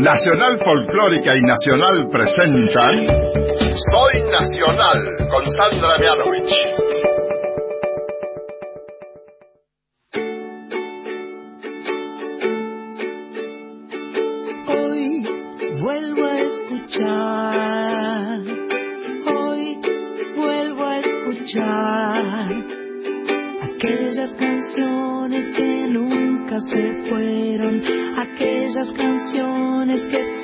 Nacional Folclórica y Nacional presentan Soy Nacional con Sandra Mianovich. Hoy vuelvo a escuchar, hoy vuelvo a escuchar aquellas canciones que nunca se fueron,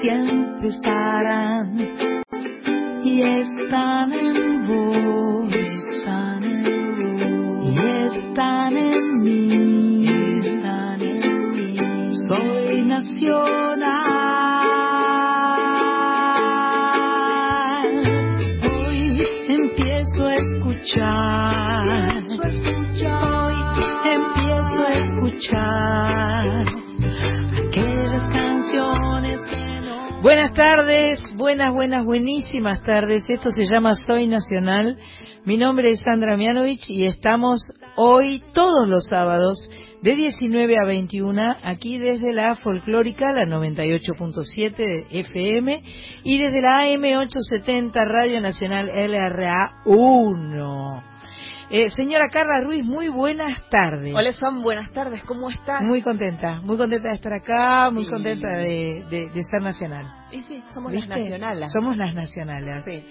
siempre estarán buenas, buenas, buenísimas tardes. Esto se llama Soy Nacional. Mi nombre es Sandra Mianovich y estamos hoy todos los sábados de 19 a 21 aquí desde la folclórica, la 98.7 de FM y desde la AM 870 Radio Nacional LRA 1. Eh, señora Carla Ruiz, muy buenas tardes. Hola, Sam, buenas tardes, ¿cómo estás? Muy contenta, muy contenta de estar acá, muy Sí. contenta de, de- de ser nacional. Y sí, somos ¿Viste? las nacionales. Somos las nacionales. Sí.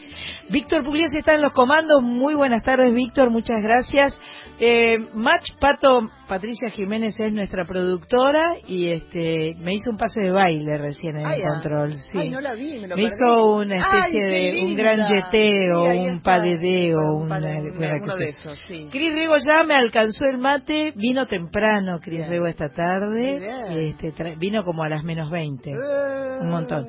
Víctor Pugliese está en los comandos. Muy buenas tardes, Víctor. Muchas gracias. Eh, Match Pato, Patricia Jiménez es nuestra productora y este me hizo un pase de baile recién en Ay, el ah. control. Sí. Ay, no la vi, me lo Me hizo una especie Ay, de un gran yeteo, Sí, un padedeo, Un una, de esos, sí. Cris Rego ya me alcanzó el mate, vino temprano Cris. Rego esta tarde, este, tra- vino como a las menos 20. Eh, Un montón.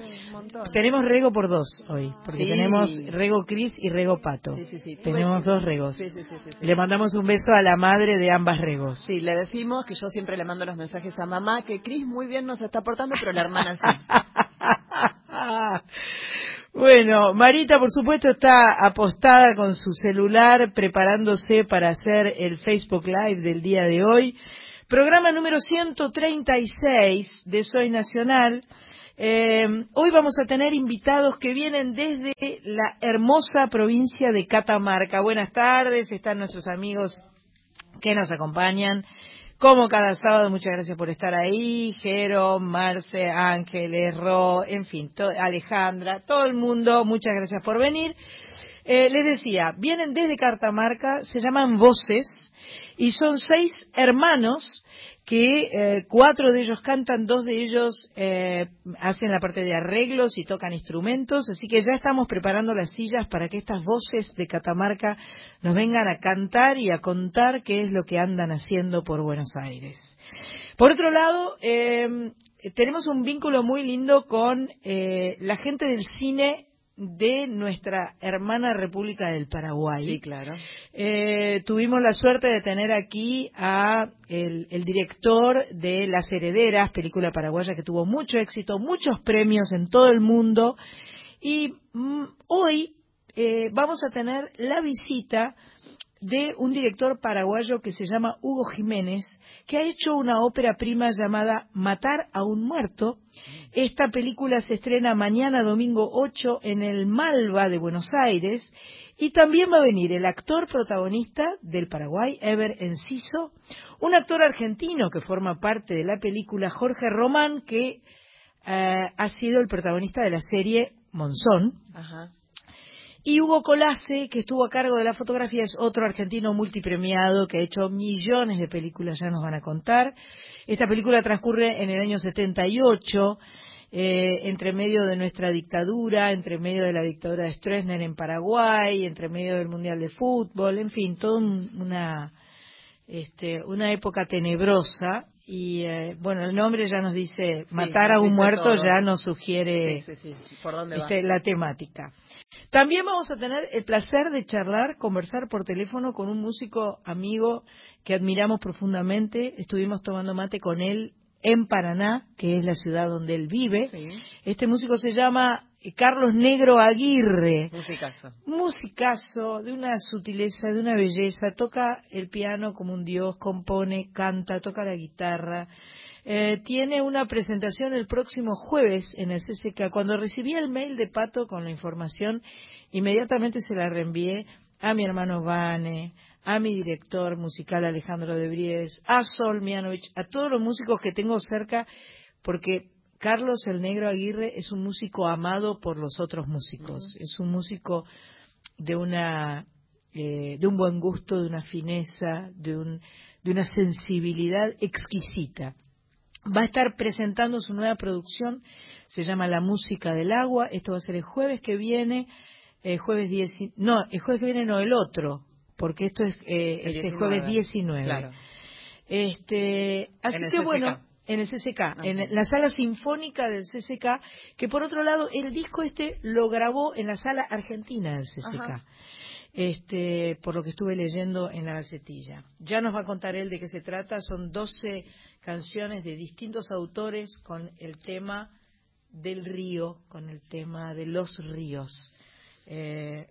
Montón. Tenemos rego por dos hoy, porque Sí. tenemos rego Cris y rego Pato. Sí, sí, sí. Tenemos dos regos. Sí, sí, sí, sí, sí. Le mandamos un beso a la madre de ambas regos. Sí, le decimos que yo siempre le mando los mensajes a mamá, que Cris muy bien nos está aportando, pero la hermana sí. bueno, Marita, por supuesto, está apostada con su celular preparándose para hacer el Facebook Live del día de hoy. Programa número 136 de Soy Nacional. Eh, hoy vamos a tener invitados que vienen desde la hermosa provincia de Catamarca. Buenas tardes, están nuestros amigos que nos acompañan. Como cada sábado, muchas gracias por estar ahí. Jero, Marce, Ángeles, Ro, en fin, Alejandra, todo el mundo, muchas gracias por venir. Eh, les decía, vienen desde Catamarca, se llaman Voces, y son seis hermanos que eh, cuatro de ellos cantan, dos de ellos eh, hacen la parte de arreglos y tocan instrumentos, así que ya estamos preparando las sillas para que estas voces de Catamarca nos vengan a cantar y a contar qué es lo que andan haciendo por Buenos Aires. Por otro lado, eh, tenemos un vínculo muy lindo con eh, la gente del cine de nuestra hermana República del Paraguay. Sí, claro. Eh, tuvimos la suerte de tener aquí a el, el director de Las Herederas, película paraguaya que tuvo mucho éxito, muchos premios en todo el mundo. Y mm, hoy eh, vamos a tener la visita de un director paraguayo que se llama Hugo Jiménez, que ha hecho una ópera prima llamada Matar a un muerto. Esta película se estrena mañana domingo 8 en el Malva de Buenos Aires y también va a venir el actor protagonista del Paraguay, Ever Enciso, un actor argentino que forma parte de la película, Jorge Román, que eh, ha sido el protagonista de la serie Monzón. Ajá. Y Hugo Colace, que estuvo a cargo de la fotografía, es otro argentino multipremiado que ha hecho millones de películas, ya nos van a contar. Esta película transcurre en el año 78, eh, entre medio de nuestra dictadura, entre medio de la dictadura de Stroessner en Paraguay, entre medio del Mundial de Fútbol, en fin, toda un- una, este, una época tenebrosa. Y eh, bueno, el nombre ya nos dice, Sí, matar a un muerto todo. ya nos sugiere Sí, sí, sí. ¿Por dónde va? la temática. También vamos a tener el placer de charlar, conversar por teléfono con un músico amigo que admiramos profundamente. Estuvimos tomando mate con él en Paraná, que es la ciudad donde él vive. Este músico se llama Carlos Negro Aguirre. Musicazo. Musicazo, de una sutileza, de una belleza, toca el piano como un dios, compone, canta, toca la guitarra. eh, tiene una presentación el próximo jueves en el CCK. Cuando recibí el mail de Pato con la información, inmediatamente se la reenvié a mi hermano Vane, a mi director musical Alejandro de Bries, a Sol Mianovich, a todos los músicos que tengo cerca, porque Carlos el Negro Aguirre es un músico amado por los otros músicos. Es un músico de una eh, de un buen gusto, de una fineza, de, un, de una sensibilidad exquisita. Va a estar presentando su nueva producción, se llama La Música del Agua. Esto va a ser el jueves que viene, el jueves 10, no, el jueves que viene no, el otro, porque esto es, eh, el, jueves 19. Claro. Este, así que bueno, en el CCK, en la sala sinfónica del CCK, que por otro lado el disco este lo grabó en la sala argentina del CCK. Este, por lo que estuve leyendo en la gacetilla. Ya nos va a contar él de qué se trata. Son 12 canciones de distintos autores con el tema del río, con el tema de los ríos. Eh,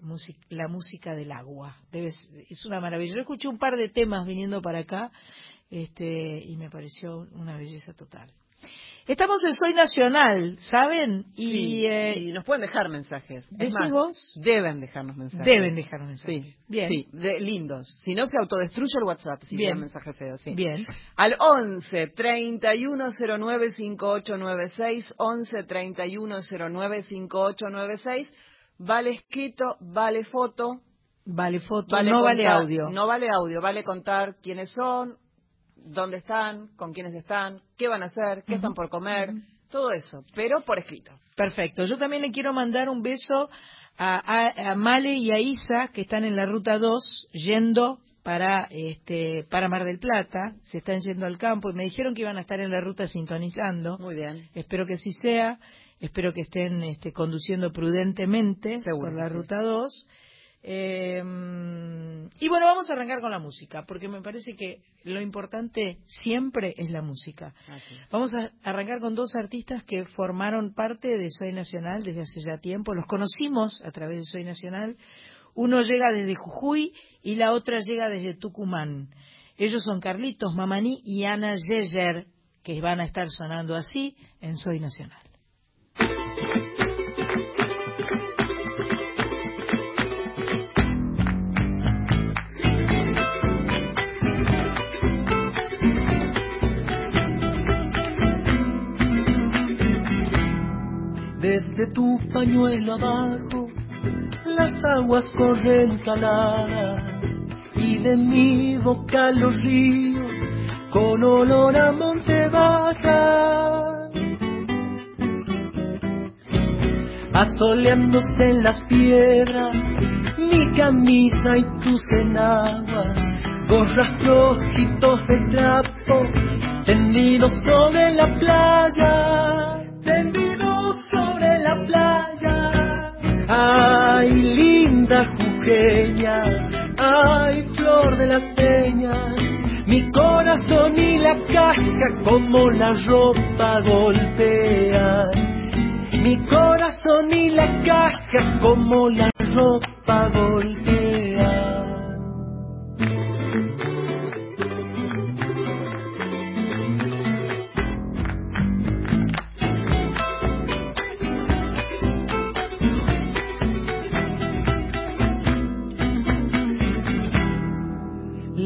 la música del agua. es una maravilla. Yo escuché un par de temas viniendo para acá este, y me pareció una belleza total. Estamos en Soy Nacional, ¿saben? Y, eh, nos pueden dejar mensajes. Es más, deben dejarnos mensajes. Deben dejarnos mensajes. Sí, bien. Sí, lindos. Si no, se autodestruye el WhatsApp si bien. mensaje feo, sí. Bien. Al 11 3109 5896, 11 3109 5896, vale escrito, vale foto. Vale foto, no vale audio. No vale audio, vale contar quiénes son, dónde están, con quiénes están, qué van a hacer, qué están por comer, todo eso, pero por escrito. Perfecto. Yo también le quiero mandar un beso a, Male y a Isa, que están en la ruta 2, yendo para este para Mar del Plata, se están yendo al campo y me dijeron que iban a estar en la ruta sintonizando. Muy bien. Espero que así sea. Espero que estén este, conduciendo prudentemente por la ruta 2 eh, y bueno, vamos a arrancar con la música, porque me parece que lo importante siempre es la música. Vamos a arrancar con dos artistas que formaron parte de Soy Nacional desde hace ya tiempo. Los conocimos a través de Soy Nacional. Uno llega desde Jujuy y la otra llega desde Tucumán. Ellos son Carlitos Mamani y Ana Yeyer, que van a estar sonando así en Soy Nacional. Desde tu pañuelo abajo las aguas corren saladas y de mi boca los ríos con olor a monte baja. Asoleándose en las piedras, mi camisa y tus enaguas, gorras rojitos de trapo, tendidos sobre la playa, sobre la playa. Ay, linda jujeña, ay, flor de las peñas. Mi corazón y la caja como la ropa golpean. Mi corazón y la caja como la ropa golpean.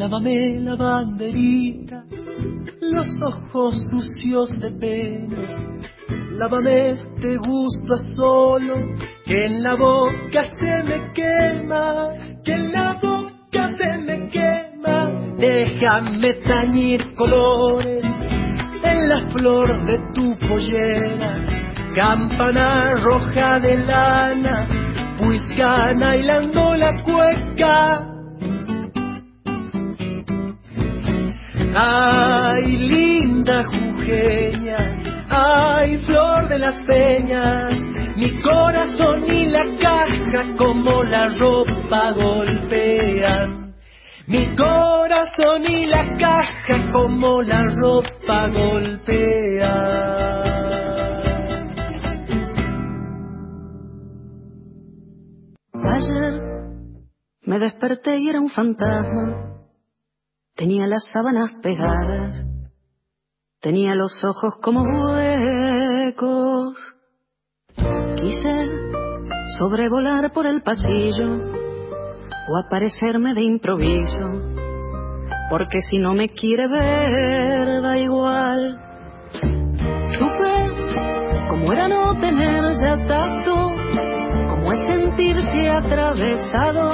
Lávame la banderita, los ojos sucios de pena. Lávame este gusto a solo, que en la boca se me quema, que en la boca se me quema. Déjame tañir colores en la flor de tu pollera, campana roja de lana, puiscana hilando la cueca Ay, linda jujeña, ay, flor de las peñas, mi corazón y la caja como la ropa golpean. Mi corazón y la caja como la ropa golpean. Ayer me desperté y era un fantasma tenía las sábanas pegadas tenía los ojos como huecos. Quise sobrevolar por el pasillo o aparecerme de improviso, porque si no me quiere ver da igual. Supe cómo era no tener ya tacto, atravesado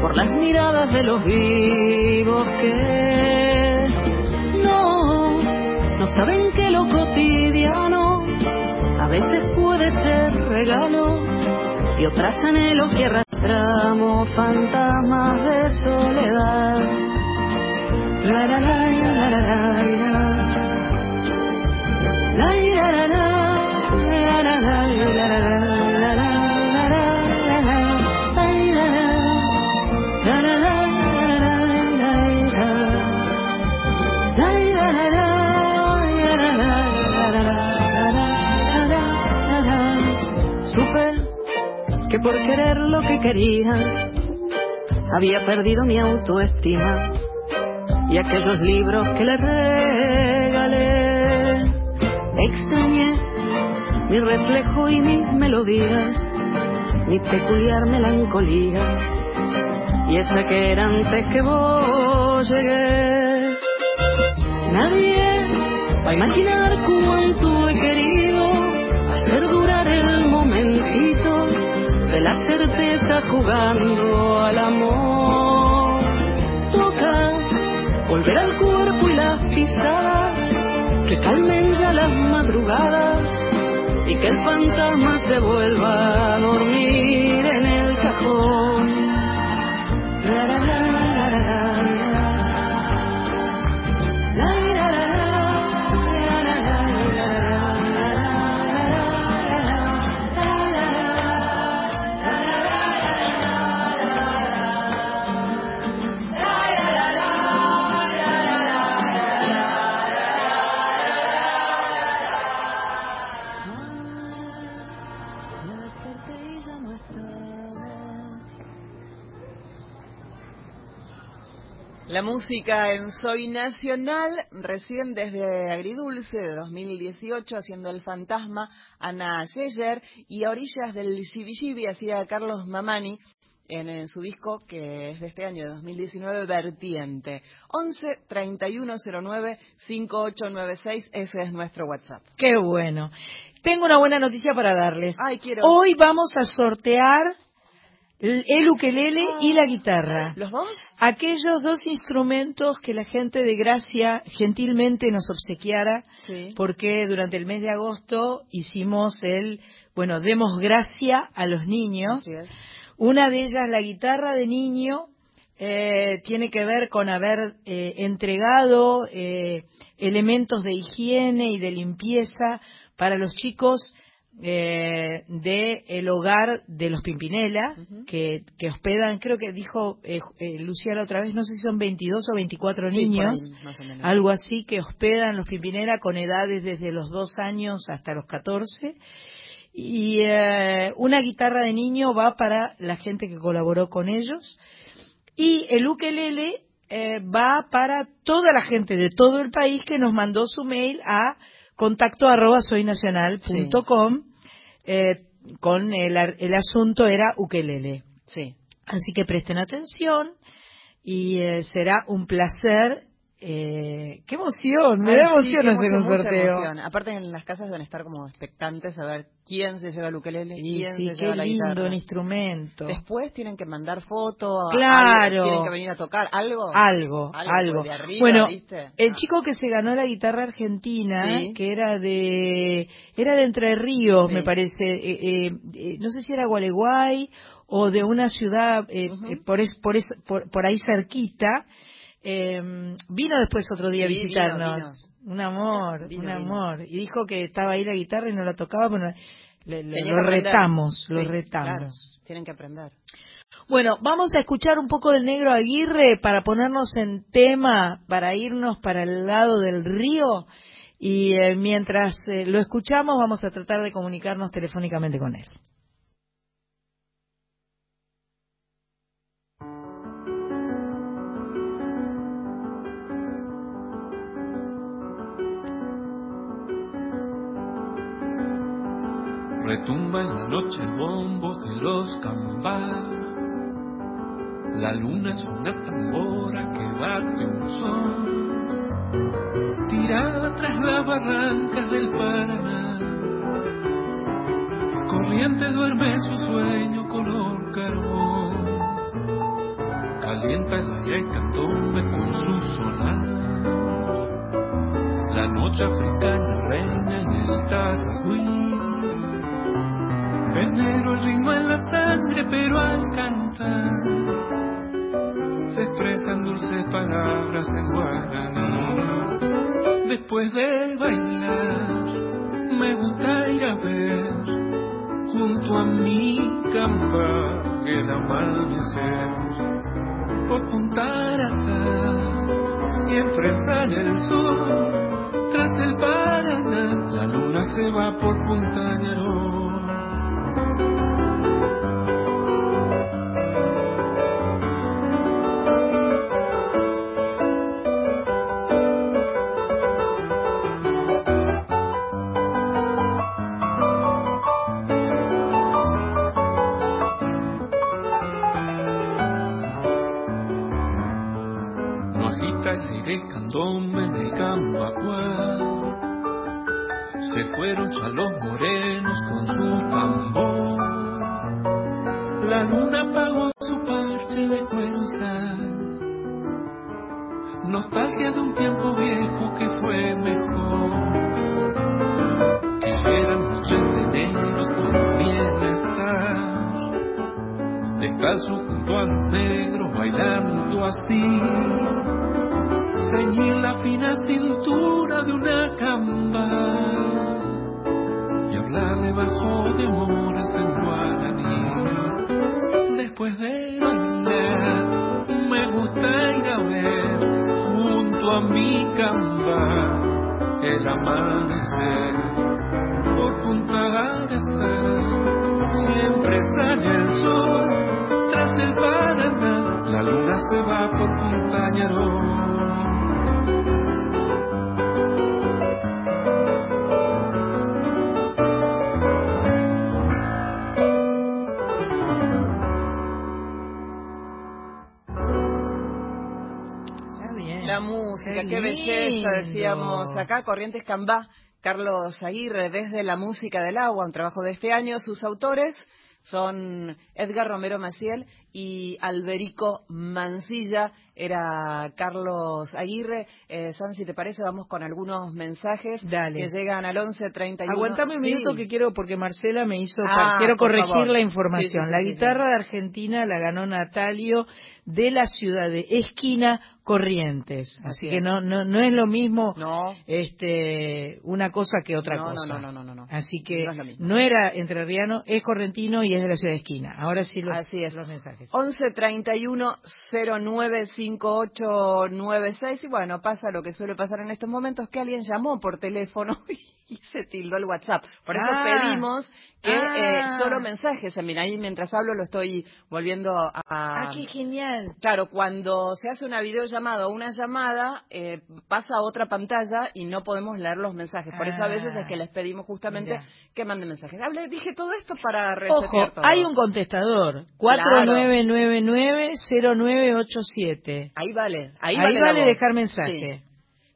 por las miradas de los vivos que no, no saben que lo cotidiano a veces puede ser regalo y otras anhelos que arrastramos fantasmas de soledad. Supe que por querer lo que quería había perdido mi autoestima y aquellos libros que le regalé. Extrañé mi reflejo y mis melodías, mi peculiar melancolía y esa que era antes que vos llegues. Nadie va a imaginar cuánto he querido de la certeza jugando al amor. Toca volver al cuerpo y las pisadas que calmen ya las madrugadas y que el fantasma se vuelva a dormir en el cajón. La música en Soy Nacional, recién desde Agridulce de 2018, haciendo El Fantasma, Ana Yeyer, y a orillas del Shibi hacía Carlos Mamani, en, en su disco que es de este año, de 2019, Vertiente. 11 3109 5896, ese es nuestro WhatsApp. Qué bueno. Tengo una buena noticia para darles. Ay, quiero. Hoy vamos a sortear el el ukelele y la guitarra. ¿Los dos? Aquellos dos instrumentos que la gente de Gracia gentilmente nos obsequiara, Sí. porque durante el mes de agosto hicimos el, bueno, demos gracia a los niños. Una de ellas, la guitarra de niño, eh, tiene que ver con haber eh, entregado eh, elementos de higiene y de limpieza para los chicos eh, del hogar de los Pimpinela, que, que hospedan, creo que dijo eh, eh, Lucía la otra vez, no sé si son 22 o 24 Sí, por niños, ahí, algo así, que hospedan los Pimpinela con edades desde los 2 años hasta los 14. Y eh, una guitarra de niño va para la gente que colaboró con ellos. Y el ukelele eh, va para toda la gente de todo el país que nos mandó su mail a contacto arroba soynacional.com eh, con el, el asunto era ukelele. Sí. Así que presten atención y eh, será un placer. Eh, ¡Qué emoción! Me Ay, da emoción hacer un sorteo. emoción. Aparte en las casas deben estar como expectantes a ver quién se lleva el ukelele, quién sí, se lleva la lindo guitarra. el instrumento. Después tienen que mandar fotos, Claro. tienen que venir a tocar algo. Algo, Algo, algo. de arriba, bueno, ¿viste? el Ah. chico que se ganó la guitarra argentina, que era de era de Entre Ríos, me parece, eh, eh, eh, no sé si era Gualeguay o de una ciudad eh, por, es- por, es- por, por ahí cerquita, eh, vino después otro día a vino, visitarnos. Un amor, Vino, un amor. Y dijo que estaba ahí la guitarra y no la tocaba, pero le- lo retamos, lo retamos. claro, tienen que aprender. Bueno, vamos a escuchar un poco del negro Aguirre para ponernos en tema, para irnos para el lado del río y eh, mientras eh, lo escuchamos vamos a tratar de comunicarnos telefónicamente con él. Retumba en la noche el bombo de los cambas. La luna es una tambora que bate un son. Tirada tras las barrancas del Paraná. Corriente duerme su sueño color carbón. Calienta el aire con su solar. La noche africana reina en el Taragüí. Venero el ritmo en la sangre, pero al cantar se expresan dulces palabras en guaraní. Después de bailar, me gusta ir a ver junto a mi campa el amanecer. Por Punta siempre sale el sol, tras el Paraná la luna se va por Punta Ñaró. Decíamos acá, Corrientes Cambá, Carlos Aguirre, desde La Música del Agua, un trabajo de este año. Sus autores son Edgar Romero Maciel y Alberico Mancilla. Era Carlos Aguirre. Eh, San, si te parece, vamos con algunos mensajes Dale. que llegan al 11 31. Aguantame un Sí. minuto que quiero, porque Marcela me hizo. Ah, quiero corregir favor. la información. Sí, sí, la guitarra de Argentina la ganó Natalio de la ciudad de Esquina Corrientes. Así, Así que es. no, no, no es lo mismo No. este, una cosa que otra No, cosa. no, no, no, no. Así que No era entrerriano, es correntino y es de la ciudad de Esquina. Ahora sí los, Así es. los mensajes. 11 31 09 5896 y bueno, pasa lo que suele pasar en estos momentos, que alguien llamó por teléfono y se tildó el WhatsApp. Por eso Ah. pedimos que Ah. eh, solo mensajes, mira, ahí mientras hablo lo estoy volviendo a... Ah, qué genial. Claro, cuando se hace una videollamada o una llamada, eh, pasa a otra pantalla y no podemos leer los mensajes. Por eso a veces Ah. es que les pedimos justamente que manden mensajes. Hablé, dije todo esto para Ojo, todo. hay un contestador. 4999-0987. Ahí vale, ahí, Ahí vale, vale dejar mensaje. Sí.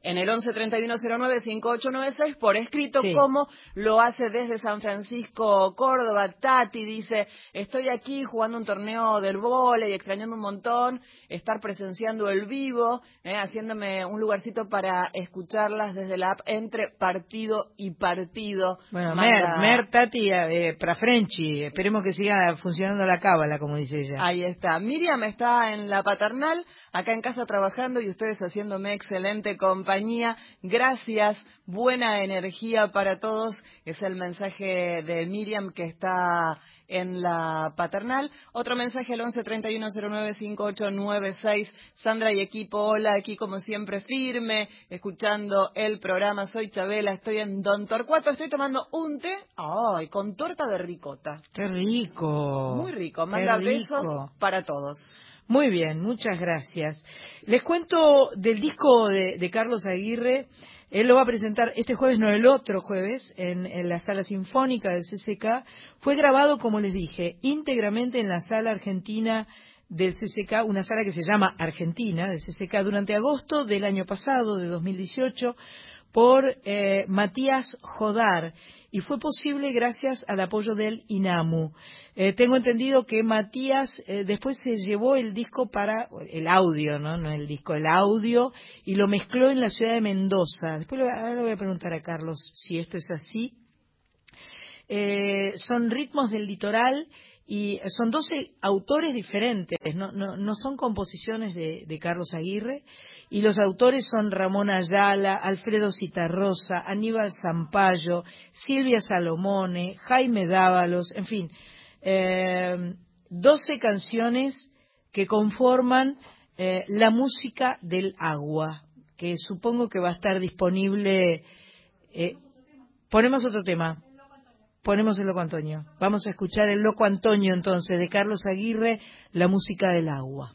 En el 11 31 09 5896 por escrito, Sí. como lo hace desde San Francisco, Córdoba. Tati dice: Estoy aquí jugando un torneo del vóley, extrañando un montón, estar presenciando el vivo, eh, haciéndome un lugarcito para escucharlas desde la app entre partido y partido. Bueno, Manda- Mer, Mer, Tati, eh, para Frenchy. Esperemos que siga funcionando la cábala, como dice ella. Ahí está. Miriam está en la paternal, acá en casa trabajando y ustedes haciéndome excelente compañía. Gracias, buena energía para todos. Es el mensaje de Miriam que está en la paternal. Otro mensaje al 11 31 09 5896. Sandra y equipo, hola, aquí como siempre firme, escuchando el programa. Soy Chabela, estoy en Don Torcuato, estoy tomando un té, ay, con torta de ricota. Qué rico. Muy rico, manda besos para todos. Muy bien, muchas gracias. Les cuento del disco de, Carlos Aguirre. Él lo va a presentar este jueves, no el otro jueves, en, en, la sala sinfónica del CCK. Fue grabado, como les dije, íntegramente en la sala argentina del CCK, una sala que se llama Argentina, del CCK, durante agosto del año pasado, de 2018, por eh, Matías Jodar. Y fue posible gracias al apoyo del INAMU. Eh, tengo entendido que Matías eh, después se llevó el disco para, el audio, ¿no? No el disco, el audio, y lo mezcló en la ciudad de Mendoza. Después ahora le voy a preguntar a Carlos si esto es así. son ritmos del litoral y son 12 autores diferentes, no, no, son composiciones de, de, Carlos Aguirre, y los autores son Ramón Ayala, Alfredo Citarrosa, Aníbal Zampayo, Silvia Salomone, Jaime Dávalos, en fin, eh, 12 canciones que conforman eh, la música del agua, que supongo que va a estar disponible. Eh, ponemos otro tema. Ponemos el Loco Antonio. Vamos a escuchar el Loco Antonio entonces de Carlos Aguirre, la música del agua.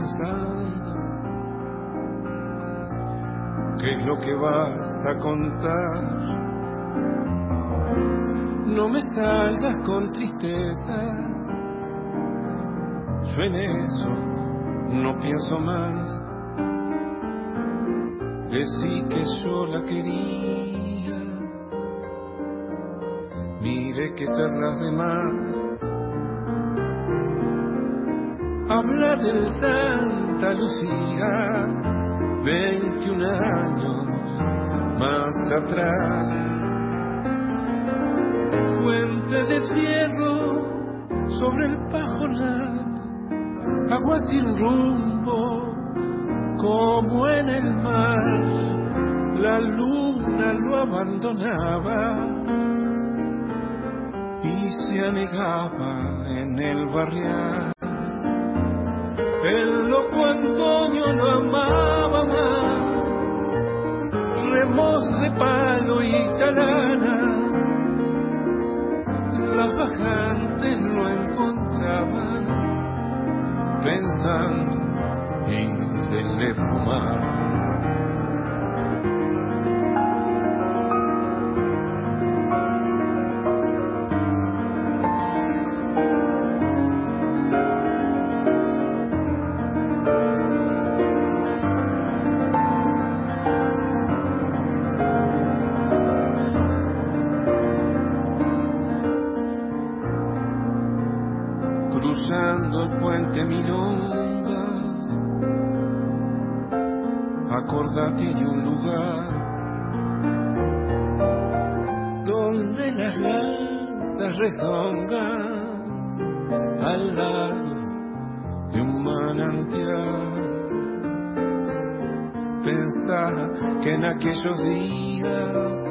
Pensando? ¿Qué es lo que vas a contar? No me salgas con tristeza, yo en eso no pienso más. Decí que yo la quería, mire que charlas de más habla del Santa Lucía, 21 años más atrás. Fuente de fierro sobre el pajonal, agua sin rumbo como en el mar, la luna lo abandonaba y se anegaba en el barrial. El loco Antonio lo amaba más, remos de palo y chalana, las bajantes lo encontraban pensando en le fumar. Que en aquellos días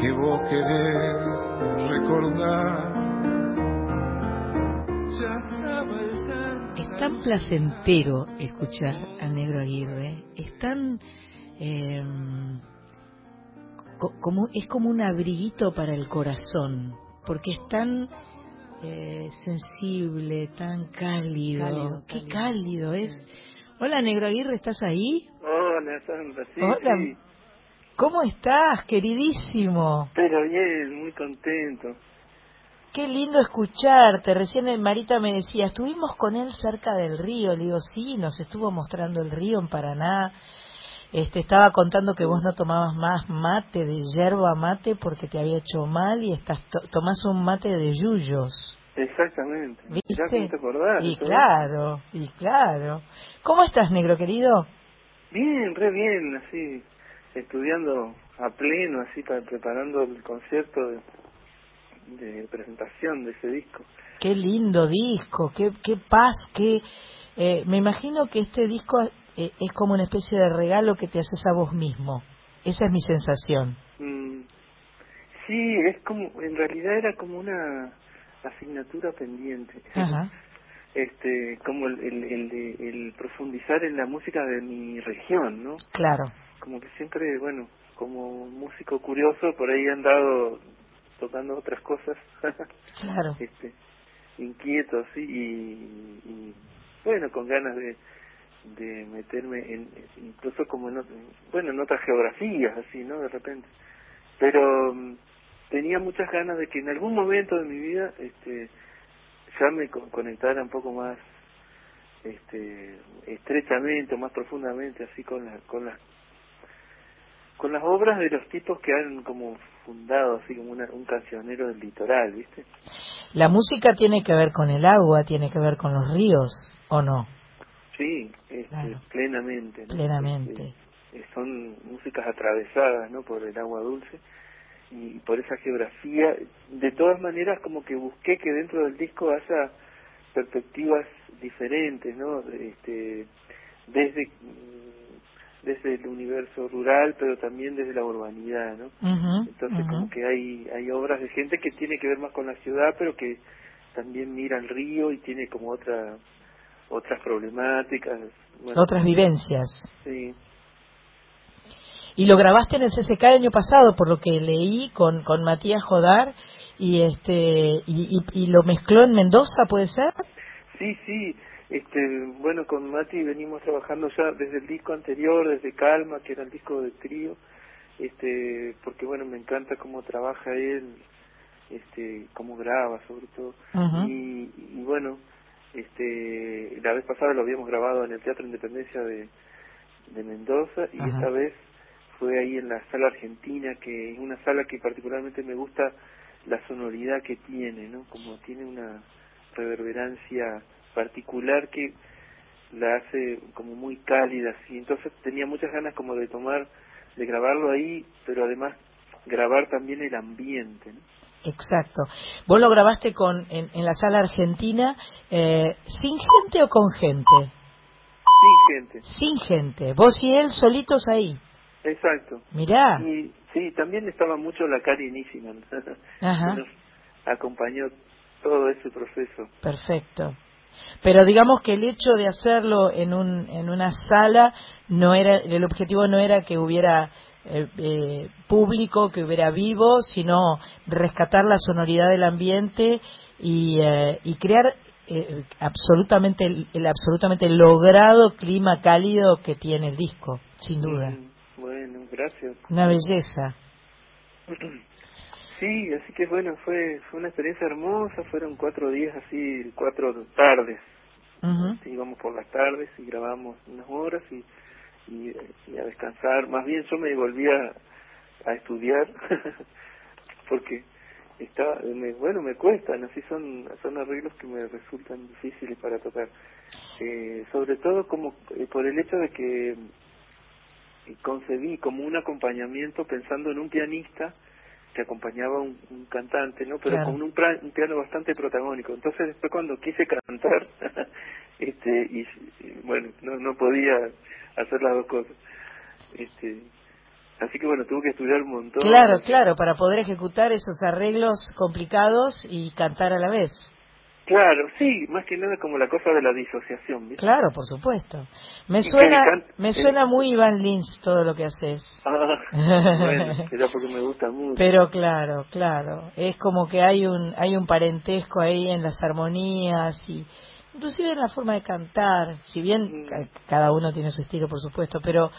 que vos querés recordar tan placentero escuchar a Negro Aguirre, es tan... Eh, como, es como un abriguito para el corazón, porque es tan eh, sensible, tan cálido. Qué cálido es. Hola, Negro Aguirre, ¿estás ahí? Hola, Sandra, sí, Hola. ¿Cómo estás, queridísimo? Pero bien, muy contento. Qué lindo escucharte. Recién Marita me decía, estuvimos con él cerca del río. Le digo, sí, nos estuvo mostrando el río en Paraná. Este, estaba contando que vos no tomabas más mate de yerba mate porque te había hecho mal y estás tomás un mate de yuyos. Exactamente. ¿Viste? Ya te acordás. Y claro, y claro. ¿Cómo estás, negro querido? Bien, re bien, así, estudiando a pleno, así, para preparando el concierto de de presentación de ese disco. Qué lindo disco, qué, qué paz, qué... Eh, me imagino que este disco eh, es como una especie de regalo que te haces a vos mismo. Esa es mi sensación. Mm, sí, es como, en realidad era como una asignatura pendiente. Ajá. Este, como el, el, el, el profundizar en la música de mi región, ¿no? Claro. Como que siempre, bueno, como músico curioso, por ahí he andado tocando otras cosas. Claro. este, inquieto, sí, y, y, bueno, con ganas de, de meterme en, incluso como en, bueno, en otras geografías, así, ¿no? De repente. Pero mm, tenía muchas ganas de que en algún momento de mi vida, este, ya me co- conectara un poco más, este, estrechamente, o más profundamente, así con la, con las con las obras de los tipos que han como fundado así como una, un cancionero del litoral, ¿viste? La música tiene que ver con el agua, tiene que ver con los ríos, ¿o no? Sí, este, Claro. plenamente. ¿no? Plenamente. Este, son músicas atravesadas, ¿no? Por el agua dulce y por esa geografía. De todas maneras, como que busqué que dentro del disco haya perspectivas diferentes, ¿no? Este, desde mm, desde el universo rural, pero también desde la urbanidad, ¿no? Entonces como que hay hay obras de gente que tiene que ver más con la ciudad, pero que también mira el río y tiene como otra otras problemáticas. Bueno, Otras vivencias. sí, Y lo grabaste en el CCK el año pasado, por lo que leí con, con Matías Jodar, y este y, y, y lo mezcló en Mendoza, ¿puede ser? sí, sí. Este, bueno, con Mati venimos trabajando ya desde el disco anterior, desde Calma, que era el disco de trío, este, porque bueno, me encanta cómo trabaja él, este, cómo graba sobre todo. Y, y bueno, este, la vez pasada lo habíamos grabado en el Teatro Independencia de, de Mendoza y esta vez fue ahí en la sala argentina, que es una sala que particularmente me gusta la sonoridad que tiene, ¿no? Como tiene una reverberancia particular que la hace como muy cálida, así. Entonces tenía muchas ganas como de tomar, de grabarlo ahí, pero además grabar también el ambiente, ¿no? Exacto. ¿Vos lo grabaste con en, en la sala argentina eh, sin gente o con gente? Sí, gente. Sin gente. Vos y él solitos ahí. Exacto. Mirá. Y sí, también estaba mucho la Cari Nishiman. Ajá. nos acompañó todo ese proceso. Perfecto. Pero digamos que el hecho de hacerlo en un en una sala no era el objetivo no era que hubiera eh, eh, público, que hubiera vivo, sino rescatar la sonoridad del ambiente y, eh, y crear eh, absolutamente el, el absolutamente logrado clima cálido que tiene el disco, sin duda. Mm, Bueno, gracias. Una belleza. Sí, así que bueno, fue, fue una experiencia hermosa, fueron cuatro días así, cuatro tardes. Sí, íbamos por las tardes y grabamos unas horas y, y, y a descansar. Más bien yo me volvía a estudiar porque estaba, me, bueno, me cuestan, así son, son arreglos que me resultan difíciles para tocar. Eh, sobre todo como eh, por el hecho de que concebí como un acompañamiento pensando en un pianista que acompañaba a un, un cantante, ¿no? Pero Claro. con un piano bastante protagónico. Entonces después cuando quise cantar, este, y, y, bueno, no, no podía hacer las dos cosas. Este, así que bueno, tuve que estudiar un montón. Claro, claro, para poder ejecutar esos arreglos complicados y cantar a la vez. Claro, sí, más que nada como la cosa de la disociación, ¿viste? Claro, por supuesto. Me suena, me suena muy Iván Lynch todo lo que haces. Ah, bueno, era porque me gusta mucho. Pero claro, claro, es como que hay un hay un parentesco ahí en las armonías y inclusive en la forma de cantar, si bien Mm. ca- cada uno tiene su estilo, por supuesto, pero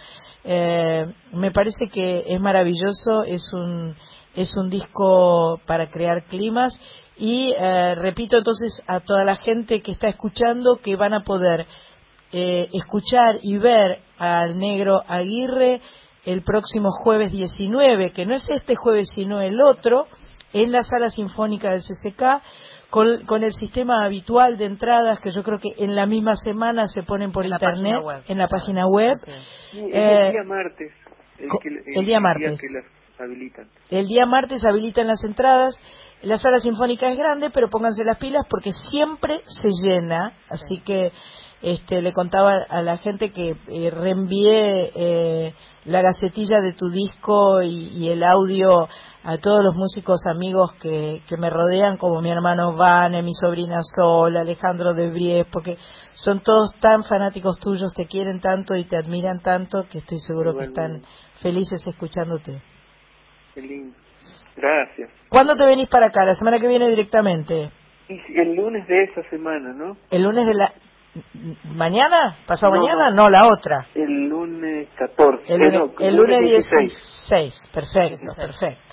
eh, me parece que es maravilloso, es un es un disco para crear climas y eh, repito entonces a toda la gente que está escuchando que van a poder eh, escuchar y ver al negro Aguirre el próximo jueves 19, que no es este jueves sino el otro, en la sala sinfónica del CCK, con, con el sistema habitual de entradas que yo creo que en la misma semana se ponen por En internet, web. en la página web. Sí, es Eh, el día martes. co- que- el día martes. que las- habilitan. El día martes habilitan las entradas. La sala sinfónica es grande, pero pónganse las pilas porque siempre se llena. Así que este, le contaba a la gente que eh, reenvié eh, la gacetilla de tu disco y, el audio a todos los músicos amigos que, que me rodean, como mi hermano Vane, mi sobrina Sol, Alejandro de Bries, porque son todos tan fanáticos tuyos, te quieren tanto y te admiran tanto que estoy seguro que están felices escuchándote. Qué lindo. Gracias. ¿Cuándo te venís para acá? ¿La semana que viene directamente? el lunes de esa semana, ¿no? El lunes de la... ¿Mañana? ¿Pasado mañana? No. la otra. El lunes 14. El lunes, el lunes 16. Perfecto, perfecto.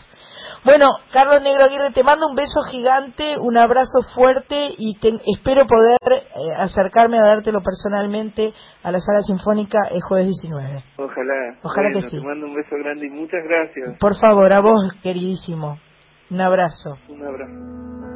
Bueno, Carlos Negro Aguirre, te mando un beso gigante, un abrazo fuerte y espero poder eh, acercarme a dártelo personalmente a la sala sinfónica el jueves 19. Ojalá. Ojalá que sí. Te mando un beso grande y muchas gracias. Por favor, a vos, queridísimo. Un abrazo. Un abrazo.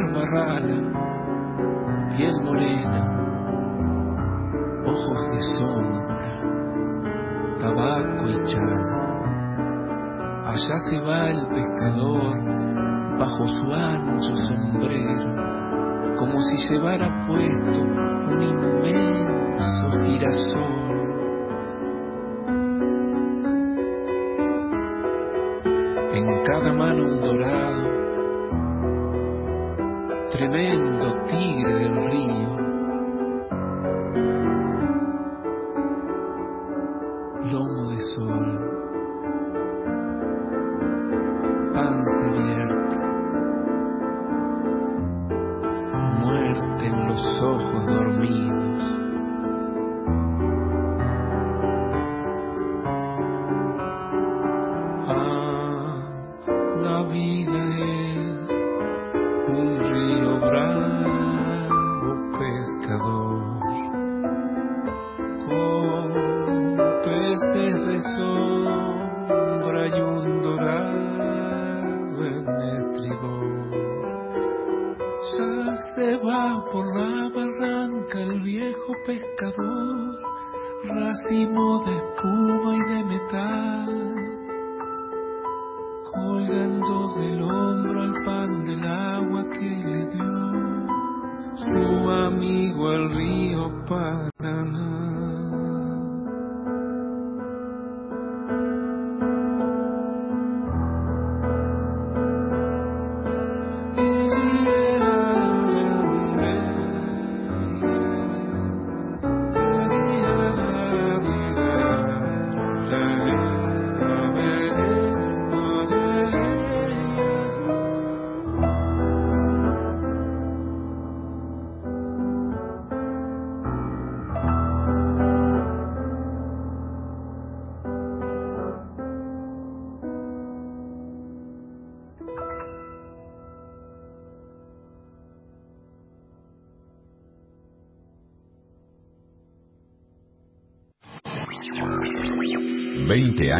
barba rala, piel morena, ojos de sombra, tabaco y chal. Allá se va el pescador bajo su ancho sombrero, como si llevara puesto un inmenso girasol. En cada mano un dorado tremendo tigre del río.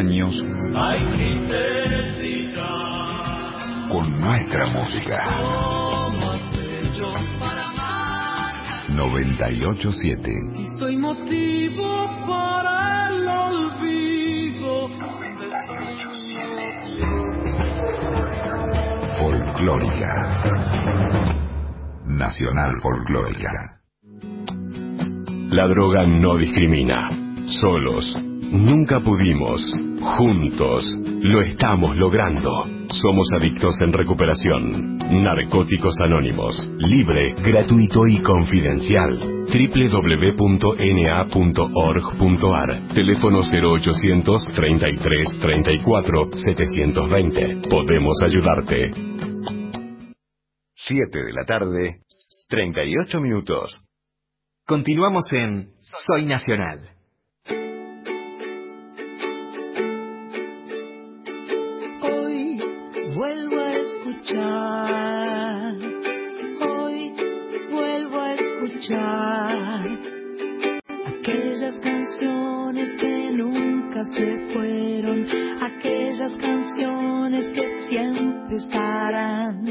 Años con nuestra música. 987 Y soy motivo para el olvido. Folclórica. Nacional Folclórica. La droga no discrimina. Solos. Nunca pudimos. Juntos. Lo estamos logrando. Somos adictos en recuperación. Narcóticos Anónimos. Libre, gratuito y confidencial. www.na.org.ar. Teléfono 0800 33 34 720. Podemos ayudarte. 7 de la tarde, 38 minutos. Continuamos en Soy Nacional. Canciones que siempre estarán.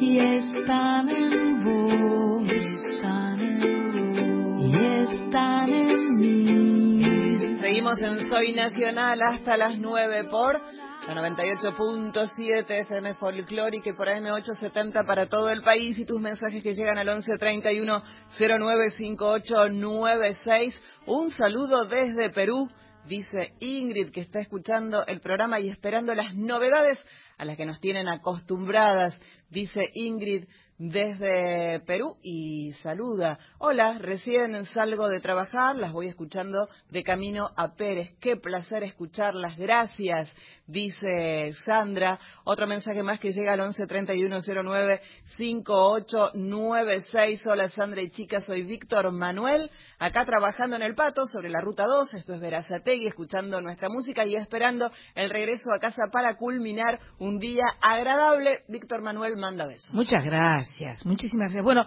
Y están en vos. Están en vos. Y están en mí. Seguimos en Soy Nacional hasta las 9 por la 98.7 FM Folclórica y por AM870 para todo el país y tus mensajes que llegan al 1131 095896. Un saludo desde Perú, dice Ingrid que está escuchando el programa y esperando las novedades a las que nos tienen acostumbradas, dice Ingrid desde Perú y saluda. Hola, recién salgo de trabajar, las voy escuchando de camino a Pérez. Qué placer escucharlas, gracias, dice Sandra. Otro mensaje más que llega al 11 31 09 5896. Hola Sandra y chicas, soy Víctor Manuel, acá trabajando en el Pato sobre la ruta 2, esto es Verazategui, escuchando nuestra música y esperando el regreso a casa para culminar un día agradable. Víctor Manuel manda besos. Muchas gracias, muchísimas gracias. Bueno,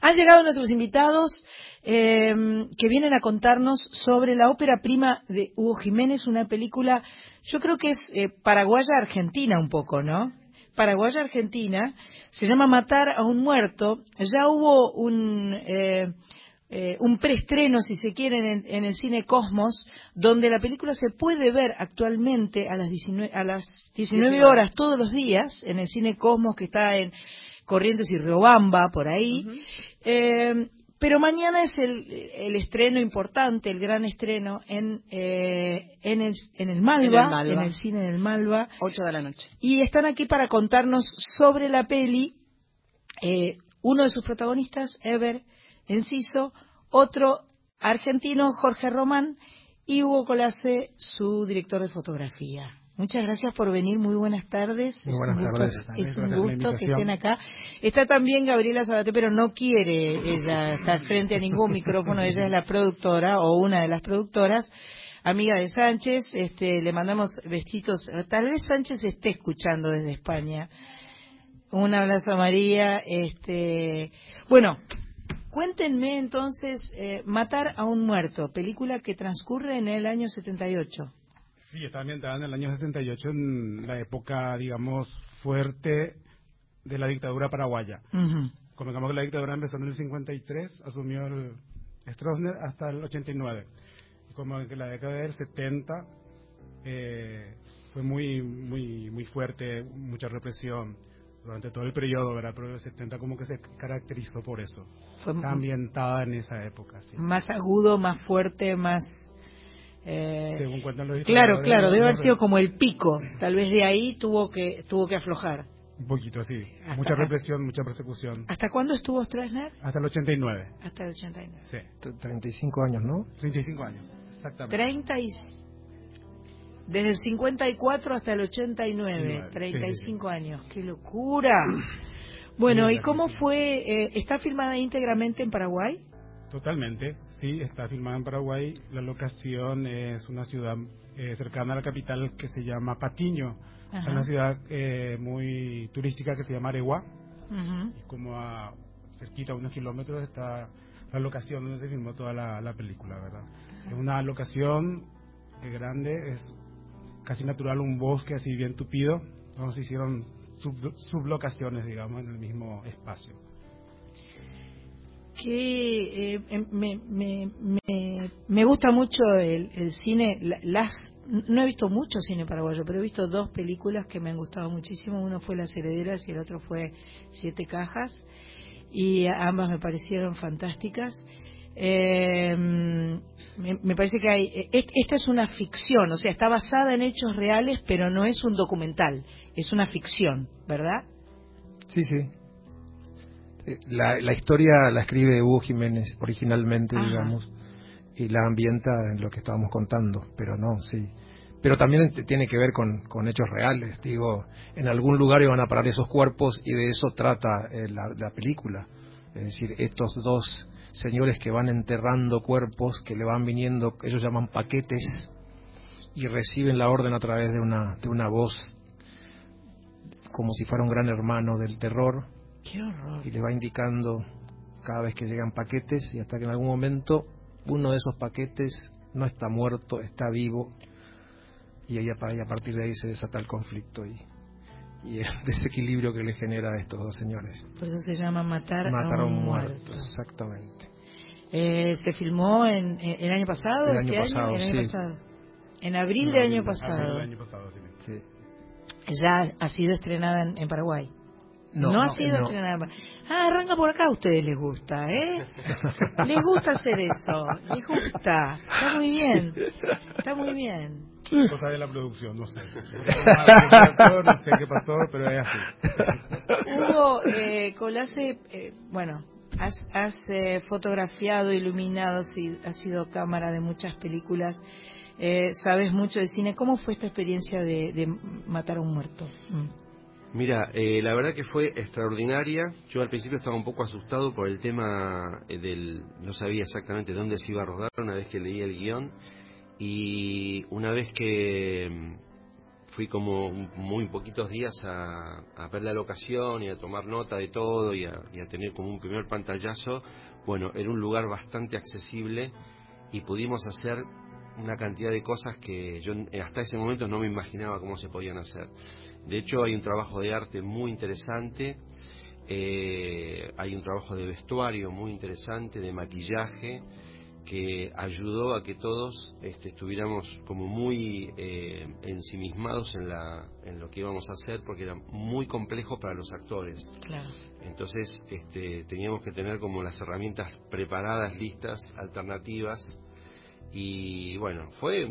han llegado nuestros invitados eh, que vienen a contarnos sobre la ópera prima de Hugo Jiménez, una película, yo creo que es eh, paraguaya-argentina un poco, ¿no? Paraguaya-argentina, se llama Matar a un muerto. Ya hubo un... Eh, eh, un preestreno, si se quiere, en, en, el cine Cosmos, donde la película se puede ver actualmente a las 19, a las 19 horas todos los días en el cine Cosmos que está en Corrientes y Riobamba, por ahí. Uh -huh. eh, pero mañana es el, el, estreno importante, el gran estreno en, eh, en, el, en, el Malva, en, el Malva, en el cine del Malva. 8 de la noche. Y están aquí para contarnos sobre la peli. Eh, uno de sus protagonistas, Ever Enciso, otro argentino, Jorge Román, y Hugo Colase, su director de fotografía. Muchas gracias por venir, muy buenas tardes. Muy buenas es un tardes. gusto, es un gusto que estén acá. Está también Gabriela Sabaté, pero no quiere ella estar frente a ningún micrófono, ella es la productora o una de las productoras. Amiga de Sánchez, este, le mandamos besitos. Tal vez Sánchez esté escuchando desde España. Un abrazo a María. Este, bueno, Cuéntenme entonces, eh, Matar a un muerto, película que transcurre en el año 78. Sí, está ambientada en el año 78, en la época, digamos, fuerte de la dictadura paraguaya. Uh -huh. Convengamos que la dictadura empezó en el 53, asumió el Stroessner hasta el 89. Y como que la década del 70 eh, fue muy, muy, muy fuerte, mucha represión durante todo el periodo, ¿verdad? Pero el 70 como que se caracterizó por eso. Fue Está ambientada en esa época, sí. Más agudo, más fuerte, más... Eh, Según cuentan los Claro, claro, debe haber sido como el pico. Tal vez de ahí tuvo que tuvo que aflojar. Un poquito, sí. Hasta, mucha represión, mucha persecución. ¿Hasta cuándo estuvo Stroessner? Hasta el 89. Hasta el 89. Sí. 35 años, ¿no? 35 años, exactamente. 30 y... Desde el 54 hasta el 89, 35 sí, sí. años. ¡Qué locura! Bueno, ¿y cómo fue? Eh, ¿Está filmada íntegramente en Paraguay? Totalmente, sí, está filmada en Paraguay. La locación es una ciudad eh, cercana a la capital que se llama Patiño. Es una ciudad eh, muy turística que se llama Areguá. Y como a cerquita, a unos kilómetros, está la locación donde se filmó toda la, la película, ¿verdad? Es una locación es grande, es casi natural un bosque así bien tupido, entonces hicieron sublocaciones, digamos, en el mismo espacio que eh, em, me, me, me, gusta mucho el, el, cine. Las No he visto mucho cine paraguayo, pero he visto dos películas que me han gustado muchísimo. Uno fue Las Herederas y el otro fue Siete Cajas. Y ambas me parecieron fantásticas. Eh, me, parece que hay. E, esta es una ficción, o sea, está basada en hechos reales, pero no es un documental. Es una ficción, ¿verdad? Sí, sí, eh, la, la historia la escribe Hugo Jiménez originalmente, digamos, y la ambienta en lo que estábamos contando, pero no, sí. Pero también tiene que ver con, con hechos reales, digo, en algún lugar iban a parar esos cuerpos y de eso trata eh, la, la película. Es decir, estos dos señores que van enterrando cuerpos, que le van viniendo, ellos llaman paquetes, y reciben la orden a través de una, de una voz como si fuera un gran hermano del terror, y le va indicando cada vez que llegan paquetes y hasta que en algún momento uno de esos paquetes no está muerto, está vivo y, ahí, a partir de ahí se desata el conflicto y, y el desequilibrio que le genera a estos dos señores. Por eso se llama Matar, a un, muerto. Exactamente. Eh, ¿Se filmó en, el año pasado? El año pasado, sí. En abril del año pasado. sí. Ya ha sido estrenada en Paraguay. No, ha sido entrenada. Ah, arranca por acá, a ustedes les gusta, ¿eh? les gusta hacer eso, les gusta. Está muy bien, está muy bien. Cosa de la producción, no sé. no sé qué pasó, pero es así. Hugo, eh, Colase, eh, bueno, has, has eh, fotografiado, iluminado, has sido cámara de muchas películas. Eh, sabes mucho de cine. ¿Cómo fue esta experiencia de, de matar a un muerto? Mm. Mira, eh, la verdad que fue extraordinaria. Yo al principio estaba un poco asustado por el tema eh, del... No sabía exactamente dónde se iba a rodar una vez que leí el guion. Y una vez que mm, fui como muy poquitos días a, ver la locación y a tomar nota de todo y a, y a tener como un primer pantallazo, bueno, era un lugar bastante accesible y pudimos hacer una cantidad de cosas que yo hasta ese momento no me imaginaba cómo se podían hacer. De hecho, hay un trabajo de arte muy interesante, eh, hay un trabajo de vestuario muy interesante, de maquillaje, que ayudó a que todos este, estuviéramos como muy eh, ensimismados en, la, en lo que íbamos a hacer porque era muy complejo para los actores. Entonces este, teníamos que tener como las herramientas preparadas, listas, alternativas y bueno, fue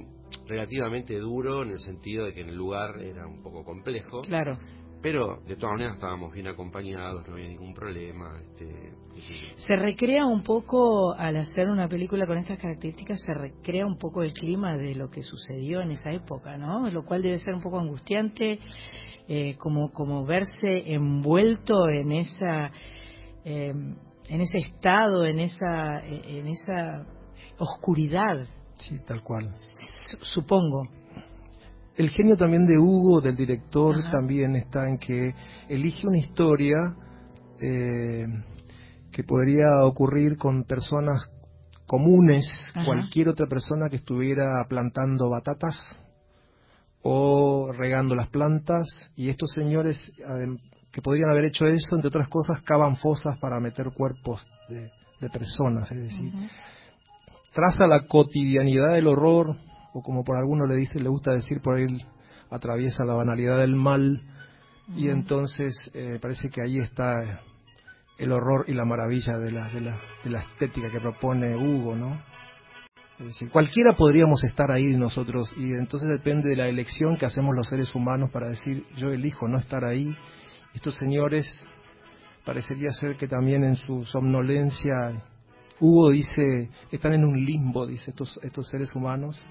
relativamente duro en el sentido de que en el lugar era un poco complejo. Claro. Pero de todas maneras estábamos bien acompañados, no había ningún problema. Este, se recrea un poco, al hacer una película con estas características, se recrea un poco el clima de lo que sucedió en esa época, ¿no? Lo cual debe ser un poco angustiante, eh, como, como verse envuelto en esa, eh, en ese estado, en esa, en esa oscuridad. Sí, tal cual. Supongo. El genio también de Hugo, del director, también está en que elige una historia eh, que podría ocurrir con personas comunes, cualquier otra persona que estuviera plantando batatas o regando las plantas, y estos señores que podrían haber hecho eso, entre otras cosas, cavan fosas para meter cuerpos de, personas, es decir, traza la cotidianidad del horror, o como por alguno le dice, le gusta decir por él, atraviesa la banalidad del mal, y entonces eh, parece que ahí está el horror y la maravilla de la, de la, de la estética que propone Hugo, ¿no? Es decir, cualquiera podríamos estar ahí nosotros, y entonces depende de la elección que hacemos los seres humanos para decir, yo elijo no estar ahí. Estos señores parecería ser que también en su somnolencia Hugo dice, están en un limbo, dice estos, estos seres humanos,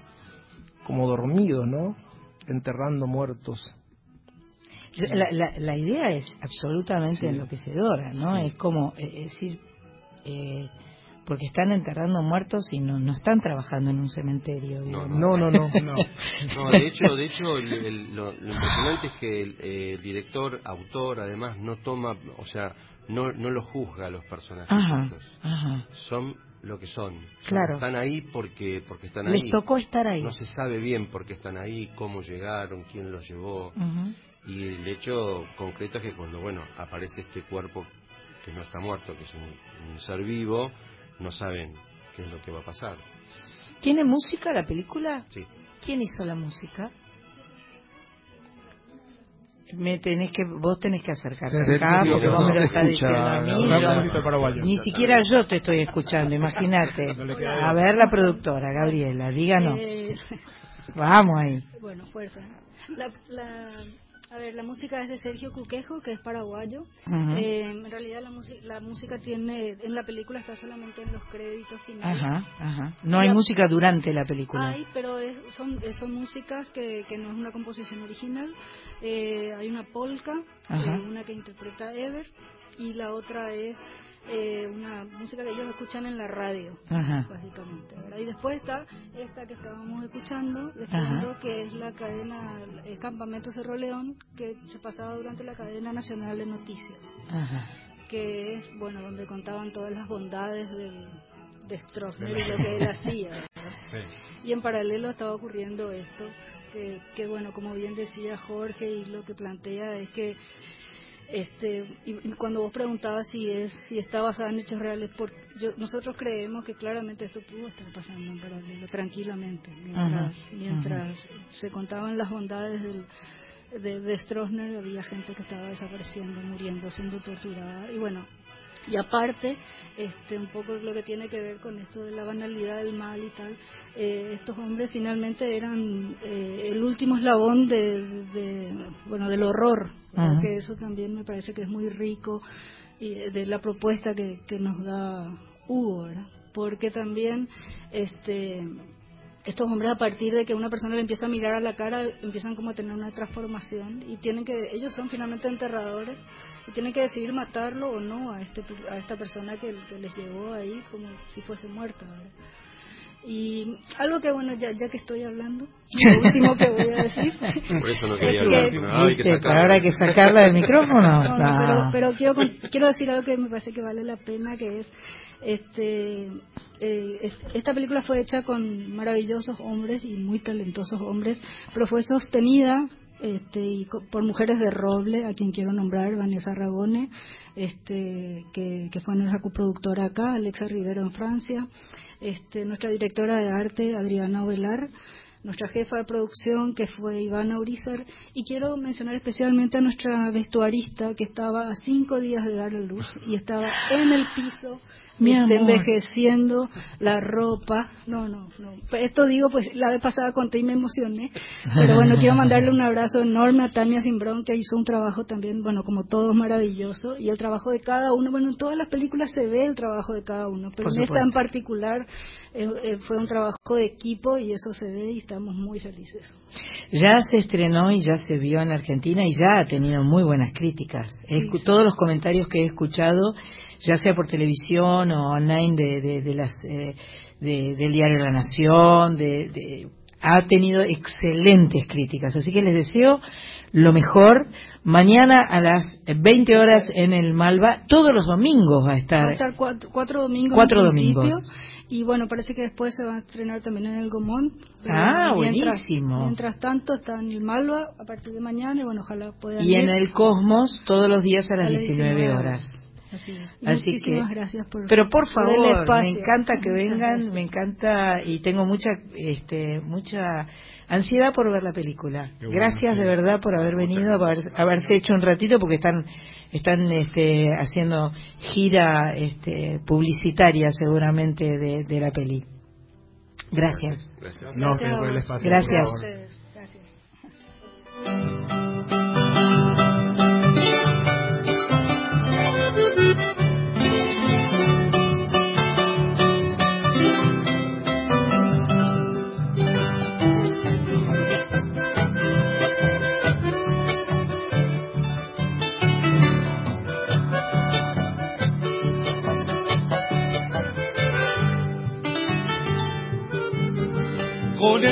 como dormidos, ¿no? Enterrando muertos. La, la, idea es absolutamente enloquecedora, ¿no? Es como, eh, es decir, eh, porque están enterrando muertos y no, no están trabajando en un cementerio. No, no, no, no. de hecho, de hecho lo, impresionante es que el, eh, director, autor, además, no toma, o sea, no, no lo juzga a los personajes. Ajá, Son lo que son. Claro. Están ahí porque porque están ahí. Les tocó estar ahí. No se sabe bien por qué están ahí, cómo llegaron, quién los llevó. Y el hecho concreto es que cuando, bueno, aparece este cuerpo que no está muerto, que es un, un ser vivo, no saben qué es lo que va a pasar. ¿Tiene música la película? Sí. ¿Quién hizo la música? Me tenés que, vos tenés que acercarse acá porque vos me lo estás diciendo a mí. ni siquiera yo te estoy escuchando, imagínate. A ver la productora, Gabriela, díganos. Eh, Vamos ahí. bueno, fuerza. La, la, a ver, la música es de Sergio Cuquejo, que es paraguayo. Ujú. Eh, en realidad la, música la música tiene, en la película está solamente en los créditos finales. Ajá, ajá. No hay La- música durante la película. Hay, pero es- son, eh, son músicas que, que no es una composición original. Eh, hay una polka, eh, una que interpreta Ever, y la otra es eh, una música que ellos escuchan en la radio, Ajá. básicamente. ¿verdad? Y después está esta que estábamos escuchando, fondo, que es la cadena el Campamento Cerro León, que se pasaba durante la cadena nacional de noticias Ajá. que es, bueno, donde contaban todas las bondades del, de Stroessner y lo que él hacía. Y en paralelo estaba ocurriendo esto, que, que bueno, como bien decía Jorge, y lo que plantea es que este y y cuando vos preguntabas si es si está basada en hechos reales por yo, nosotros creemos que claramente esto pudo estar pasando en paralelo tranquilamente mientras Ajá, mientras se contaban las bondades del de, de Stroessner había gente que estaba desapareciendo muriendo siendo torturada y bueno y aparte, este, un poco lo que tiene que ver con esto de la banalidad del mal y tal, eh, estos hombres finalmente eran eh, el último eslabón de, de- bueno, del horror. Ajá. que eso también me parece que es muy rico y eh, de la propuesta que, que nos da Hugo, ¿verdad? porque también este estos hombres a partir de que una persona le empieza a mirar a la cara empiezan como a tener una transformación y tienen que ellos son finalmente enterradores y tienen que decidir matarlo o no a este a esta persona que, que les llevó ahí como si fuese muerta ¿verdad? y algo que bueno ya, ya que estoy hablando lo último que voy a decir Por eso no quería que- hablar. pero ahora hay que sacarla. Ahora hay que sacarla del micrófono. no, no, No. pero, pero quiero, con- quiero decir algo que me parece que vale la pena, que es, este, eh, es- esta película fue hecha con maravillosos hombres y muy talentosos hombres, pero fue sostenida este, y por mujeres de roble, a quien quiero nombrar, Vanessa Ragone, este, que, que fue nuestra coproductora acá, Alexa Rivero en Francia, este, nuestra directora de arte, Adriana Ovelar, nuestra jefa de producción, que fue Ivana Urizar, y quiero mencionar especialmente a nuestra vestuarista, que estaba a cinco días de dar a luz y estaba en el piso, este, envejeciendo la ropa. No, no, no. Esto digo, pues la vez pasada conté y me emocioné, pero bueno, quiero mandarle un abrazo enorme a Tania Simbrón, que hizo un trabajo también, bueno, como todos, maravilloso, y el trabajo de cada uno, bueno, en todas las películas se ve el trabajo de cada uno, pero en esta en particular fue un trabajo de equipo y eso se ve y estamos muy felices. Ya se estrenó y ya se vio en Argentina y ya ha tenido muy buenas críticas. He escu- Todos los comentarios que he escuchado, ya sea por televisión o online de, de, de las eh, de- del diario La Nación, de, ha tenido excelentes críticas. Así que les deseo lo mejor. Mañana a las 20 horas en el Malva, todos los domingos va a Va a estar. estar cuatro, cuatro domingos. Cuatro domingos. Y bueno, parece que después se va a estrenar también en el Gomón. Ah, mientras- buenísimo. Mientras tanto está en el Malva a partir de mañana y bueno, ojalá puedan Y en ir. el Cosmos todos los días a las A las 19 19 horas. Así es. Así muchísimas que, gracias por pero por favor, me encanta que Muchas vengan, gracias. me encanta y tengo mucha, este, mucha ansiedad por ver la película. Bueno, gracias sí. de verdad por haber venido, haber- haberse hecho un ratito porque están, están, este, haciendo gira, este, publicitaria seguramente de, de la peli. Gracias. Gracias. No, por el espacio. Gracias. por favor. Gracias.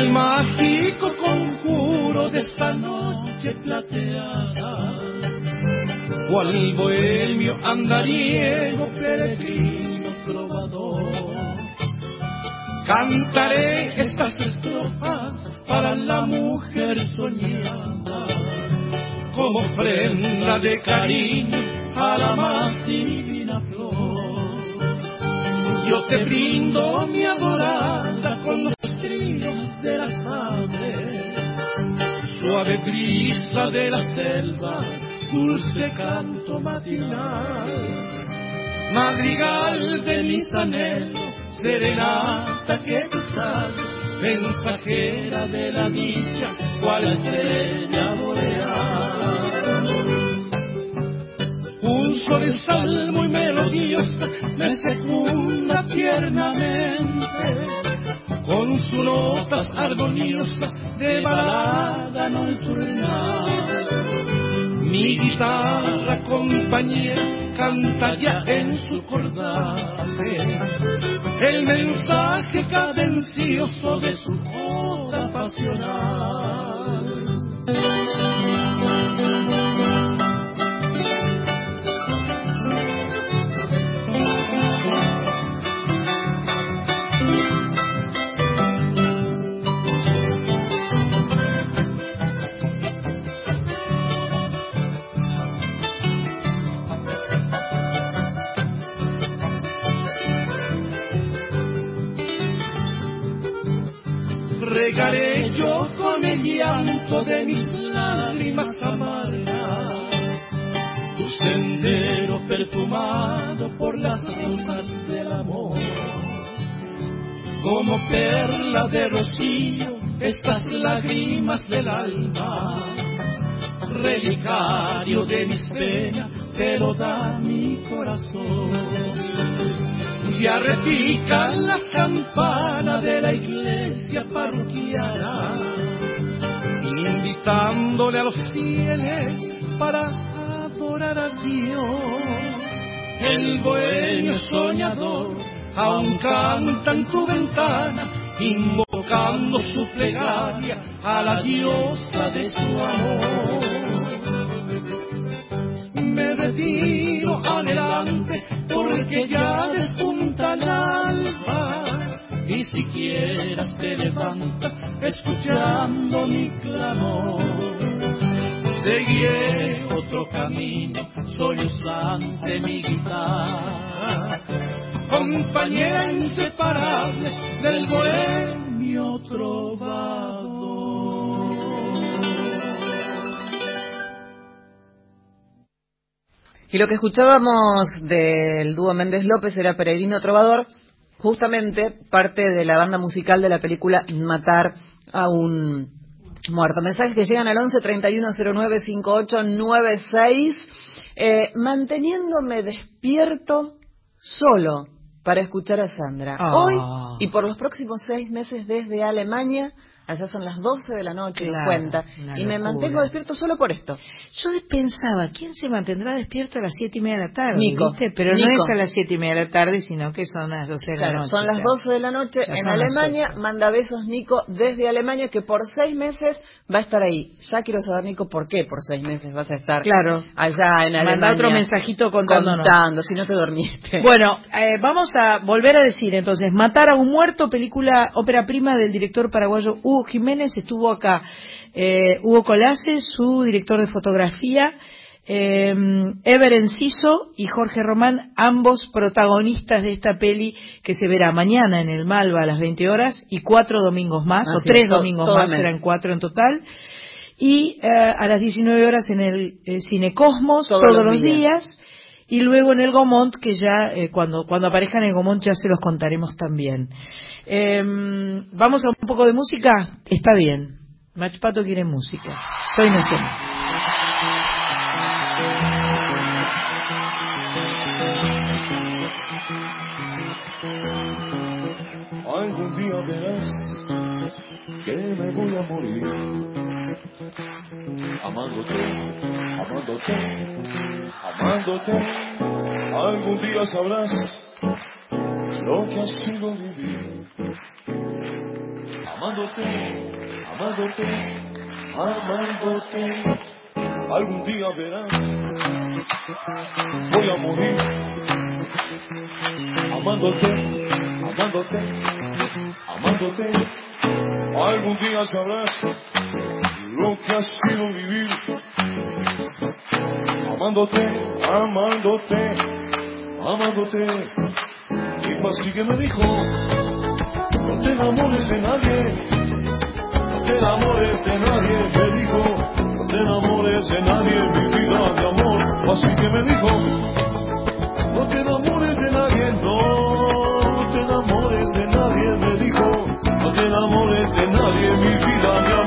El mágico conjuro de esta noche plateada. Cual bohemio andariego, peregrino trovador, Cantaré estas estrofas para la mujer soñada, como prenda de cariño a la más divina flor. Yo te brindo mi adorada con los de las aves, suave brisa de la selva, dulce canto matinal, madrigal de mis anhelos serenata que tú mensajera de la dicha, cual estrella boreal. Un sol salmo y melodiosa me fecunda tiernamente, con su notas armoniosas de balada nocturnal. Mi guitarra compañera canta ya en su cordaje el mensaje cadencioso de su joda corazón ya repican las campanas de la iglesia parroquiana, invitándole a los fieles para adorar a Dios. El bohemio soñador aún canta en tu ventana, invocando su plegaria a la diosa de su amor. Retiro adelante porque ya despunta el alba y siquiera te levanta escuchando mi clamor. Seguiré otro camino, sollozante mi guitarra, compañera inseparable del bohemio trovador. Y lo que escuchábamos del dúo Méndez López era Peregrino Trovador, justamente parte de la banda musical de la película Matar a un muerto. Mensajes que llegan al 11 31 09 58 96, eh, manteniéndome despierto solo para escuchar a Sandra. Ah. Hoy y por los próximos seis meses desde Alemania allá son las 12 de la noche, Claro, cuenta, y me mantengo despierto solo por esto. Yo pensaba, ¿quién se mantendrá despierto a las siete y media de la tarde? Nico. ¿viste? Pero no es a las siete y media de la tarde, sino que son las doce de la noche. son las claro. 12 de la noche Ya en Alemania. Manda besos Nico desde Alemania, que por seis meses va a estar ahí. Ya quiero saber, Nico, por qué por seis meses vas a estar Claro. allá en Alemania. Manda otro mensajito contándonos. Contando, si no te dormiste. Bueno, eh, vamos a volver a decir entonces, Matar a un muerto, película ópera prima del director paraguayo Hugo Jiménez, estuvo acá. Eh, Hugo Colase, su director de fotografía, eh, Ever Enciso y Jorge Román, ambos protagonistas de esta peli que se verá mañana en el Malva a las 20 horas y cuatro domingos más, o tres domingos más, mes. serán cuatro en total. Y eh, a las 19 horas en el eh, Cine Cosmos, Todos todos, los los días. días. Y luego en el Gomont, que ya eh, cuando, cuando aparezca en el Gomont ya se los contaremos también. Em, Vamos a un poco de música. Está bien. Mach Pato quiere música. Soy nacional. Algún día verás que me voy a morir amándote, amándote, amándote. Algún día sabrás lo que ha sido vivir amándote, amándote, amándote. Algún día verás voy a morir amándote, amándote, amándote. Algún día sabrás lo que ha sido vivir amándote, amándote, amándote. Y así que me dijo, no te enamores de nadie, no te enamores de nadie, me dijo, no te enamores de nadie, mi vida de amor. Así que me dijo, no te enamores de nadie, no, no te enamores de nadie, me dijo, no te enamores de nadie, mi vida de amor.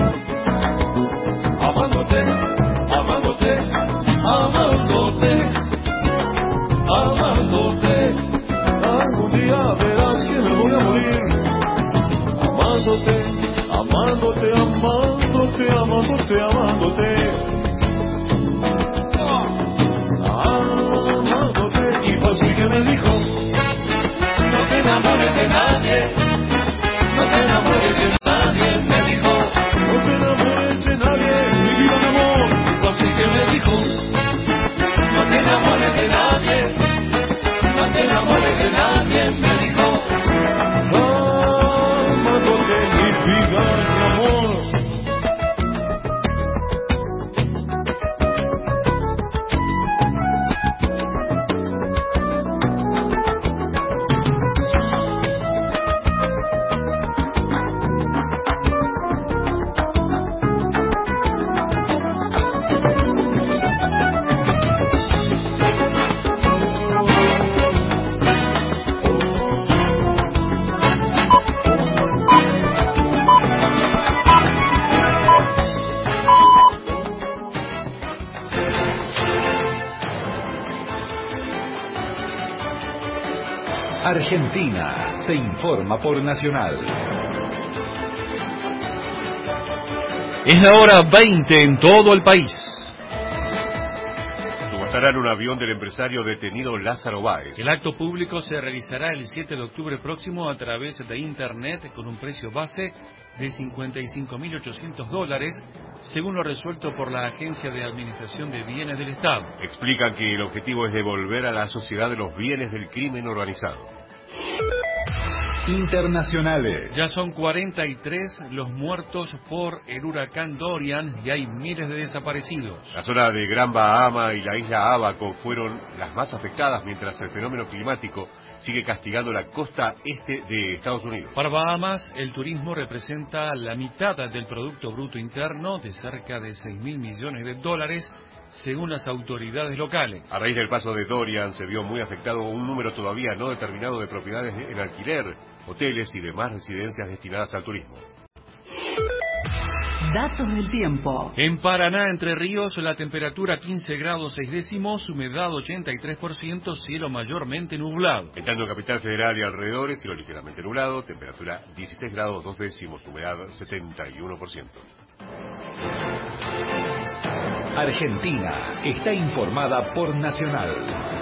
Amándote, amándote, amándote. que me dijo, no te enamores de nadie, no te enamores de nadie, me dijo, no te enamores de nadie, mi vida amor, así que me dijo, no te enamores de nadie, no te enamores de nadie, Argentina se informa por Nacional. Es la hora 20 en todo el país. Subastarán un avión del empresario detenido Lázaro Báez. El acto público se realizará el 7 de octubre próximo a través de Internet con un precio base de 55.800 dólares, según lo resuelto por la Agencia de Administración de Bienes del Estado. Explican que el objetivo es devolver a la sociedad los bienes del crimen organizado. Internacionales. Ya son 43 los muertos por el huracán Dorian y hay miles de desaparecidos. La zona de Gran Bahama y la isla Abaco fueron las más afectadas mientras el fenómeno climático sigue castigando la costa este de Estados Unidos. Para Bahamas, el turismo representa la mitad del Producto Bruto Interno de cerca de 6 mil millones de dólares según las autoridades locales. A raíz del paso de Dorian se vio muy afectado un número todavía no determinado de propiedades en alquiler, hoteles y demás residencias destinadas al turismo. Datos del tiempo. En Paraná, Entre Ríos, la temperatura 15 grados 6 décimos, humedad 83%, cielo mayormente nublado. En tanto Capital Federal y alrededores, cielo ligeramente nublado, temperatura 16 grados 2 décimos, humedad 71%. Argentina está informada por Nacional.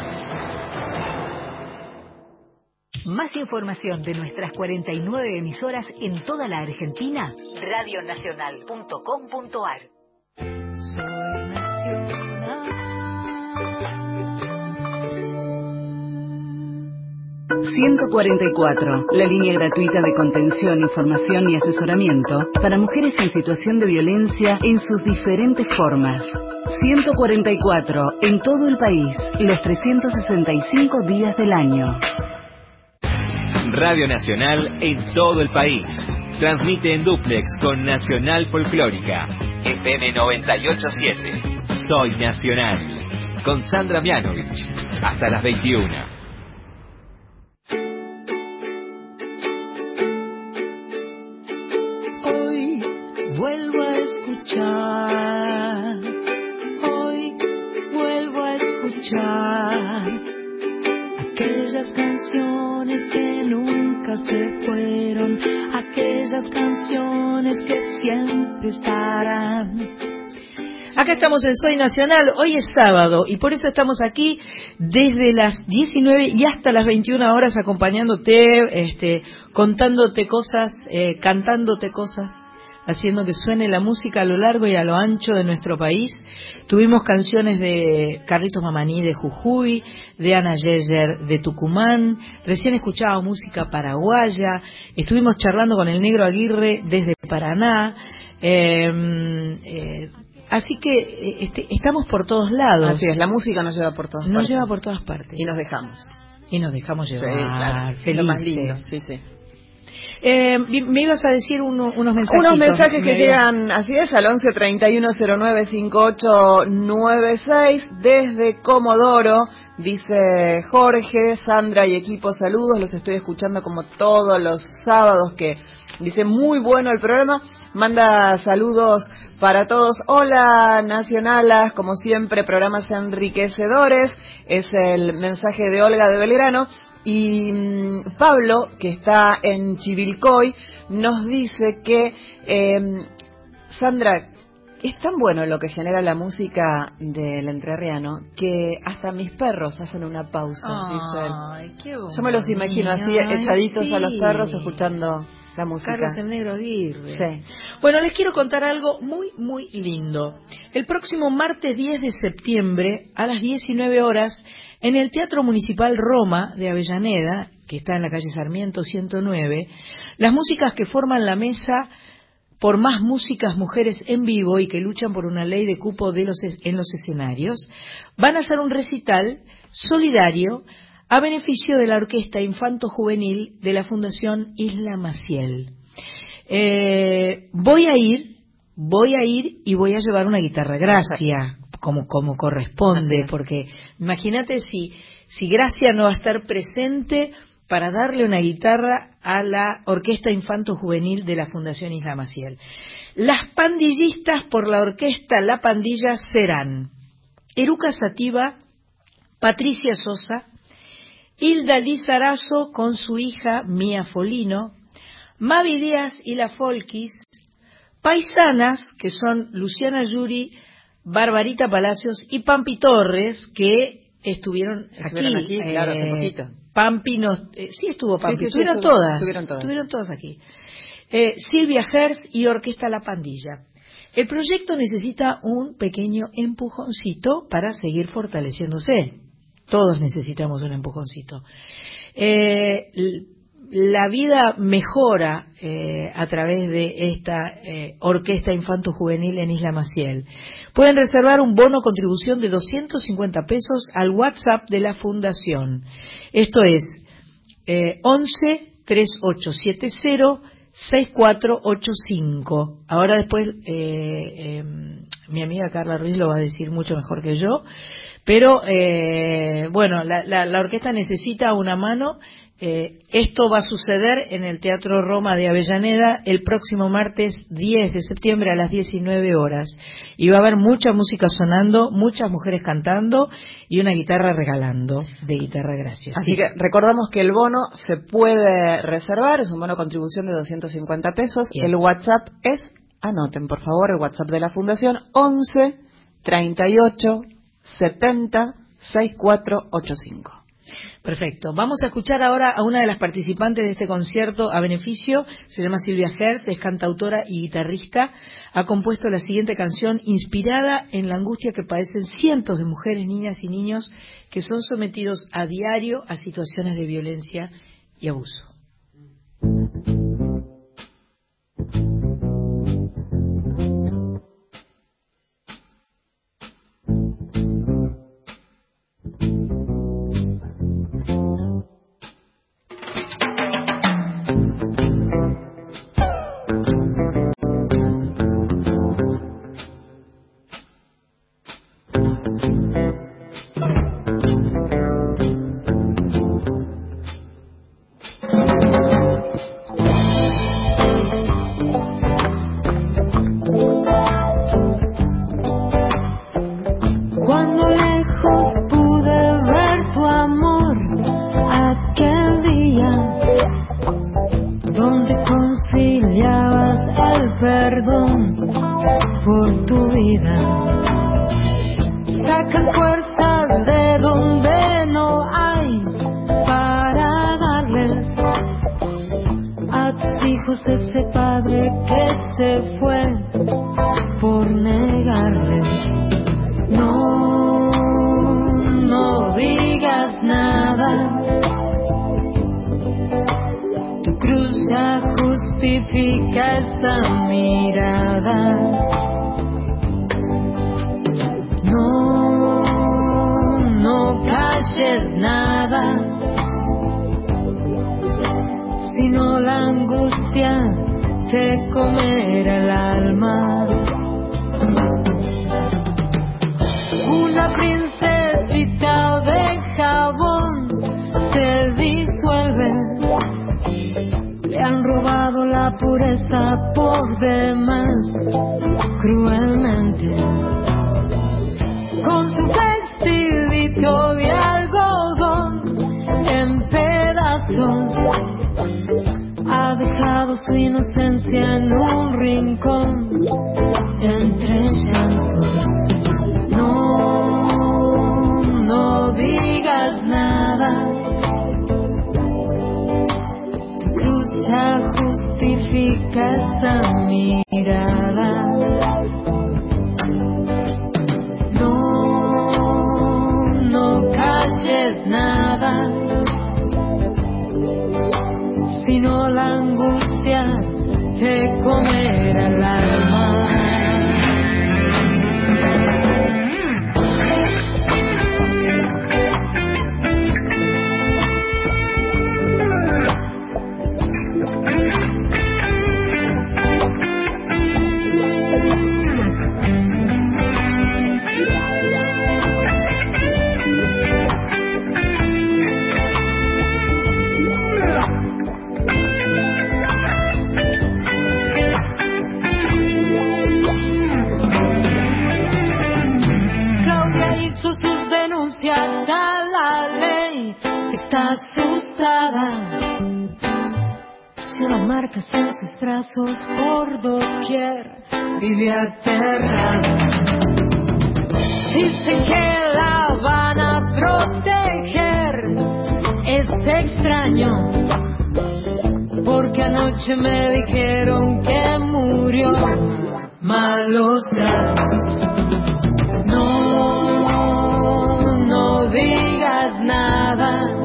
Más información de nuestras 49 emisoras en toda la Argentina, radionacional.com.ar. 144, la línea gratuita de contención, información y asesoramiento para mujeres en situación de violencia en sus diferentes formas. 144, en todo el país, los 365 días del año. Radio Nacional en todo el país. Transmite en duplex con Nacional Folclórica. FM 987. Soy Nacional. Con Sandra Mianovich. Hasta las 21. Que siempre estarán. Acá estamos en Soy Nacional, hoy es sábado y por eso estamos aquí desde las 19 y hasta las 21 horas acompañándote, este, contándote cosas, eh, cantándote cosas, haciendo que suene la música a lo largo y a lo ancho de nuestro país. Tuvimos canciones de Carlitos Mamaní de Jujuy, de Ana Yeyer de Tucumán, recién escuchaba música paraguaya, estuvimos charlando con el negro Aguirre desde Paraná. Em, eh, así que eh, este, estamos por todos lados. Así es, la música nos lleva por todas nos partes. lleva por todas partes. Y nos dejamos. Y nos dejamos llevar. Sí, claro. felices. Lo más lindo, sí, sí. Eh, me ibas a decir uno- unos mensajes. Unos mensajes que llegan, así es, al 11 31 09 58 96 desde Comodoro. Dice Jorge, Sandra y equipo, saludos. Los estoy escuchando como todos los sábados que dice muy bueno el programa. Manda saludos para todos. Hola, nacionalas, como siempre, programas enriquecedores. Es el mensaje de Olga de Belgrano. Y mm, Pablo, que está en Chivilcoy, nos dice que, eh, Sandra, es tan bueno lo que genera la música del entrerriano que hasta mis perros hacen una pausa. Ay, qué Yo me los imagino así, echaditos a los perros escuchando la música. Carlos el Negro Aguirre. Sí. Bueno, les quiero contar algo muy, muy lindo. El próximo martes 10 de septiembre, a las 19 horas, en el Teatro Municipal Roma de Avellaneda, que está en la calle Sarmiento 109, las músicas que forman la mesa por más músicas mujeres en vivo y que luchan por una ley de cupo de los en los escenarios, van a hacer un recital solidario a beneficio de la Orquesta Infanto Juvenil de la Fundación Isla Maciel. Eh, voy a ir, voy a ir y voy a llevar una guitarra Gracia, como, como corresponde, porque imagínate si, si Gracia no va a estar presente para darle una guitarra a la Orquesta Infanto Juvenil de la Fundación Isla Maciel. Las pandillistas por la orquesta La Pandilla serán Eruca Sativa, Patricia Sosa, Hilda Lizarazo con su hija Mía Folino, Mavi Díaz y la Folkis, paisanas que son Luciana Yuri, Barbarita Palacios y Pampi Torres que estuvieron aquí. Estuvieron aquí, claro, hace poquito. Pampi nos, eh, sí estuvo Pampi, sí, sí, estuvieron, todas, estuvieron todas. estuvieron todas aquí. Eh, Silvia Gers y Orquesta La Pandilla. El proyecto necesita un pequeño empujoncito para seguir fortaleciéndose. Todos necesitamos un empujoncito. Eh, la vida mejora eh, a través de esta eh, orquesta infanto juvenil en Isla Maciel. Pueden reservar un bono contribución de 250 pesos al WhatsApp de la Fundación. Esto es eh, 11 3870 6485. Ahora después eh, eh, mi amiga Carla Ruiz lo va a decir mucho mejor que yo, pero eh, bueno, la, la- la orquesta necesita una mano. Eh, esto va a suceder en el Teatro Roma de Avellaneda el próximo martes 10 de septiembre a las 19 horas. Y va a haber mucha música sonando, muchas mujeres cantando y una guitarra regalando de guitarra gracias. Así que recordamos que el bono se puede reservar, es un bono contribución de 250 pesos. Yes. El WhatsApp es, anoten por favor, el WhatsApp de la Fundación 11 38 70 6485. Perfecto. Vamos a escuchar ahora a una de las participantes de este concierto a beneficio. Se llama Silvia Gers, es cantautora y guitarrista. Ha compuesto la siguiente canción inspirada en la angustia que padecen cientos de mujeres, niñas y niños que son sometidos a diario a situaciones de violencia y abuso. La pureza por demás, cruelmente. Con su vestidito de algodón en pedazos ha dejado su inocencia en un rincón entre llantos. No, no digas nada. Cruz ya esa mirada. En sus brazos por doquier. Vive aterrada. Dicen que la van a proteger. Es extraño. Porque anoche me dijeron que murió. Malos tratos. No, no digas nada.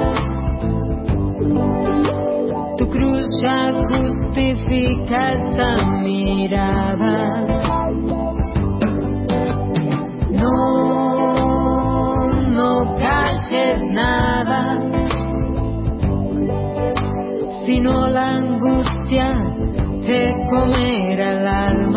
Ya justifica esta mirada. No, no calles nada, sino la angustia te comerá el alma.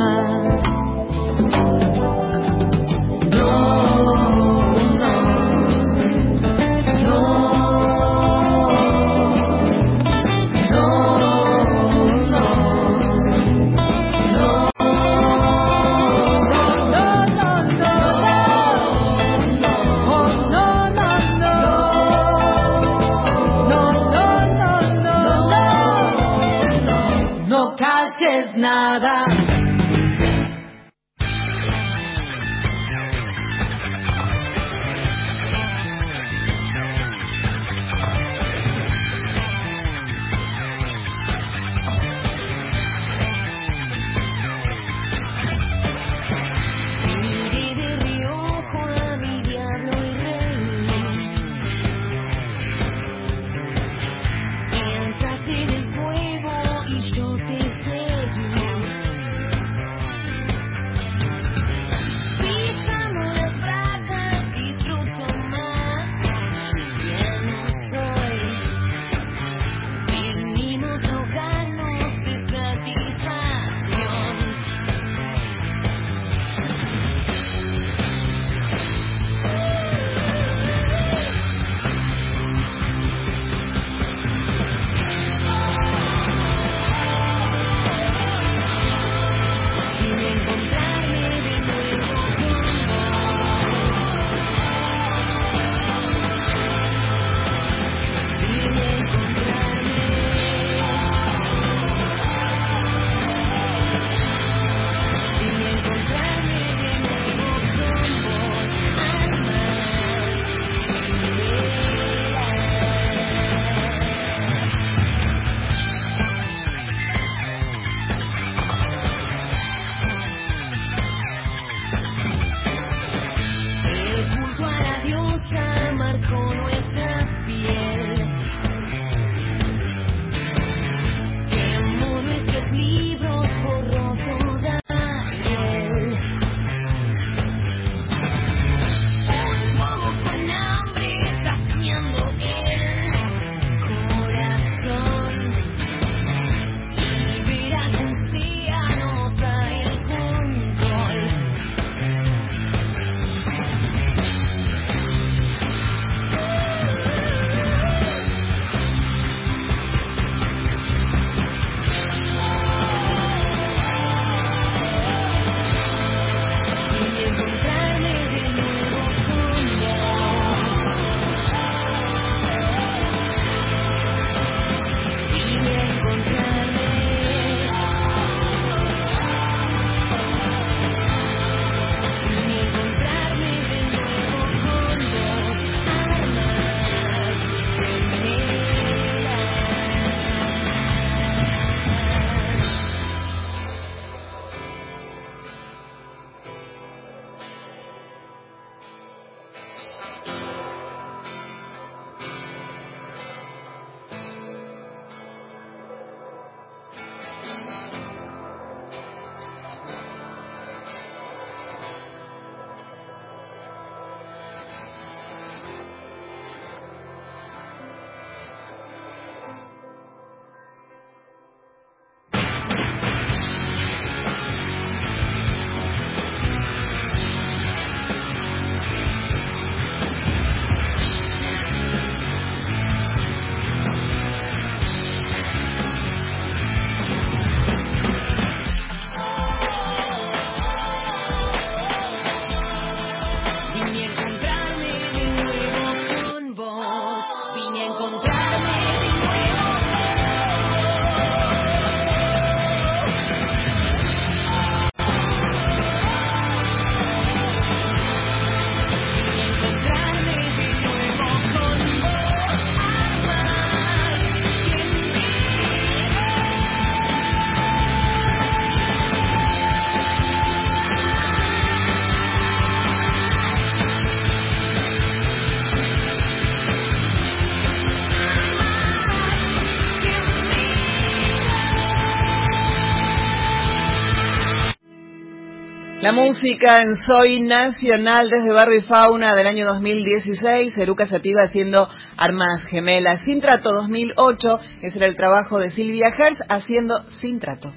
La música en Soy Nacional desde Barrio y Fauna del año 2016, Eruca Sativa haciendo Armas Gemelas. Sin Trato 2008, ese era el trabajo de Silvia Hertz haciendo Sin Trato.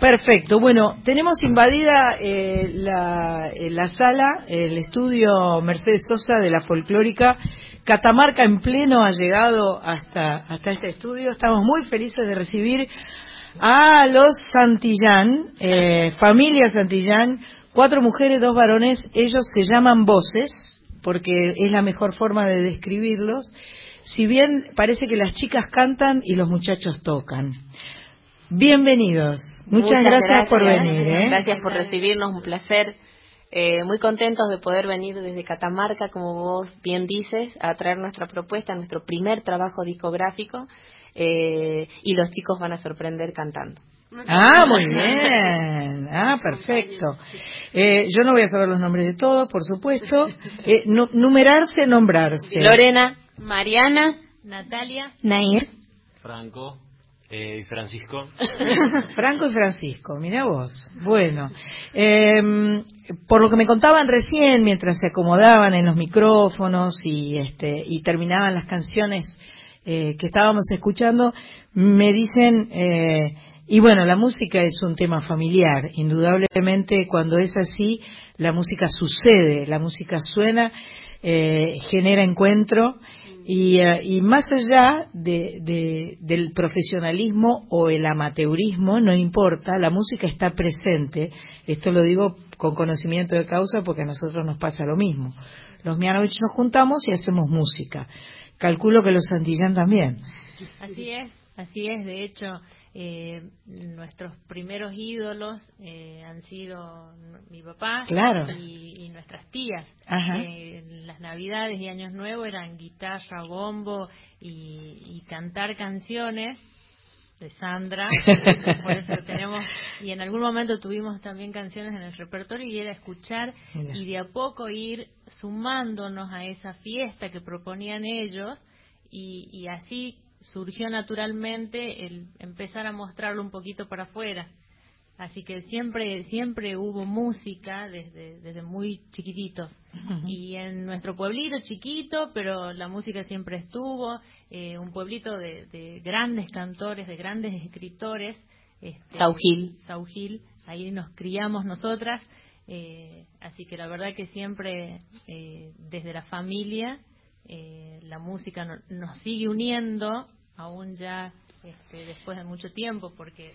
Perfecto. Bueno, tenemos invadida eh, la, eh, la sala, el estudio Mercedes Sosa de la folclórica. Catamarca en pleno ha llegado hasta, hasta este estudio. Estamos muy felices de recibir a los Santillán, eh, familia Santillán, cuatro mujeres, dos varones. Ellos se llaman voces, porque es la mejor forma de describirlos. Si bien parece que las chicas cantan y los muchachos tocan. Bienvenidos. Muchas, gracias, por venir. ¿eh? Gracias por recibirnos, un placer. Eh, muy contentos de poder venir desde Catamarca, como vos bien dices, a traer nuestra propuesta, nuestro primer trabajo discográfico, eh, y los chicos van a sorprender cantando. Ah, muy bien. Ah, perfecto. Eh, yo no voy a saber los nombres de todos, por supuesto. Eh, nu- numerarse, nombrarse. Lorena, Mariana, Natalia, Nair, Franco eh, y Francisco. Franco y Francisco, mira vos. Bueno, em, por lo que me contaban recién, mientras se acomodaban en los micrófonos y, este, y terminaban las canciones eh, que estábamos escuchando, me dicen, eh, y bueno, la música es un tema familiar, indudablemente cuando es así, la música sucede, la música suena, eh, genera encuentro y, eh, más allá de- del profesionalismo o el amateurismo, no importa, la música está presente. Esto lo digo con conocimiento de causa porque a nosotros nos pasa lo mismo. Los Mianovich nos juntamos y hacemos música. Calculo que los Santillán también. Así es, así es. De hecho, eh, nuestros primeros ídolos eh, han sido mi papá Claro. y, y nuestras tías. Eh, las Navidades y Años Nuevos eran guitarra, bombo y, y cantar canciones de Sandra. Por eso tenemos y en algún momento tuvimos también canciones en el repertorio y era escuchar Mira. y de a poco ir sumándonos a esa fiesta que proponían ellos y, y así surgió naturalmente el empezar a mostrarlo un poquito para afuera. Así que siempre siempre hubo música desde, desde muy chiquititos. Y en nuestro pueblito chiquito, pero la música siempre estuvo, eh, un pueblito de, de grandes cantores, de grandes escritores. Este, Saugil. Saugil, ahí nos criamos nosotras. eh, así que la verdad que siempre eh, desde la familia eh, la música no- nos sigue uniendo, aún ya este, después de mucho tiempo, porque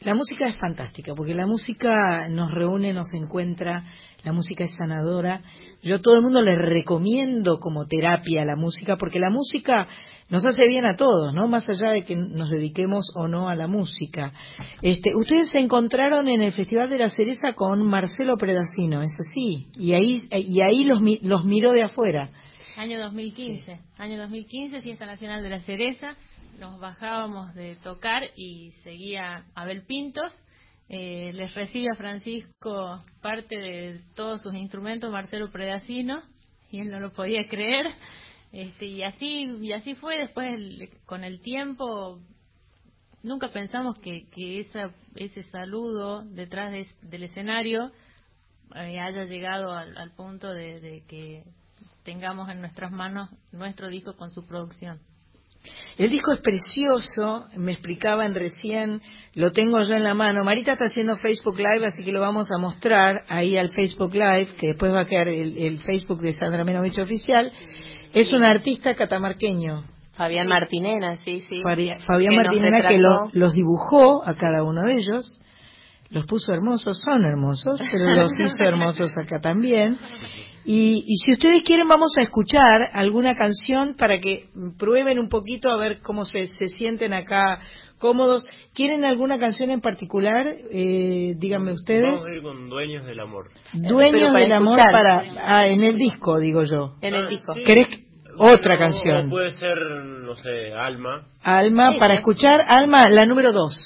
La música es fantástica, porque la música nos reúne, nos encuentra, la música es sanadora. Yo a todo el mundo le recomiendo como terapia la música, porque la música nos hace bien a todos, ¿no? Más allá de que nos dediquemos o no a la música. Este, ustedes se encontraron en el Festival de la Cereza con Marcelo Predacino, ¿es así? Y ahí, y ahí los, los miró de afuera. Año 2015, año 2015, Fiesta Nacional de la Cereza, nos bajábamos de tocar y seguía Abel Pintos, eh, les recibe a Francisco parte de todos sus instrumentos, Marcelo Predacino, y él no lo podía creer, este, y así y así fue después el- con el tiempo. Nunca pensamos que, que esa, ese saludo detrás de- del escenario eh, haya llegado al, al punto de, de que tengamos en nuestras manos nuestro disco con su producción. El disco es precioso, me explicaban recién, lo tengo yo en la mano. Marita está haciendo Facebook Live, así que lo vamos a mostrar ahí al Facebook Live, que después va a quedar el, el Facebook de Sandra Menovich Oficial. Es un artista catamarqueño. Fabián Martinena, sí, sí. Fabián Que Martinena, que lo- los dibujó a cada uno de ellos, los puso hermosos, son hermosos, pero los hizo hermosos acá también. Y, y si ustedes quieren, vamos a escuchar alguna canción para que prueben un poquito a ver cómo se, se sienten acá cómodos. ¿Quieren alguna canción en particular? Eh, díganme ustedes. Vamos a ir con Dueños del Amor. Dueños del amor escuchar. para ah, en el disco, digo yo. En el disco. ¿Querés otra canción? puede ser, no sé, Alma. Alma, Sí, para sí. escuchar Alma, la número dos.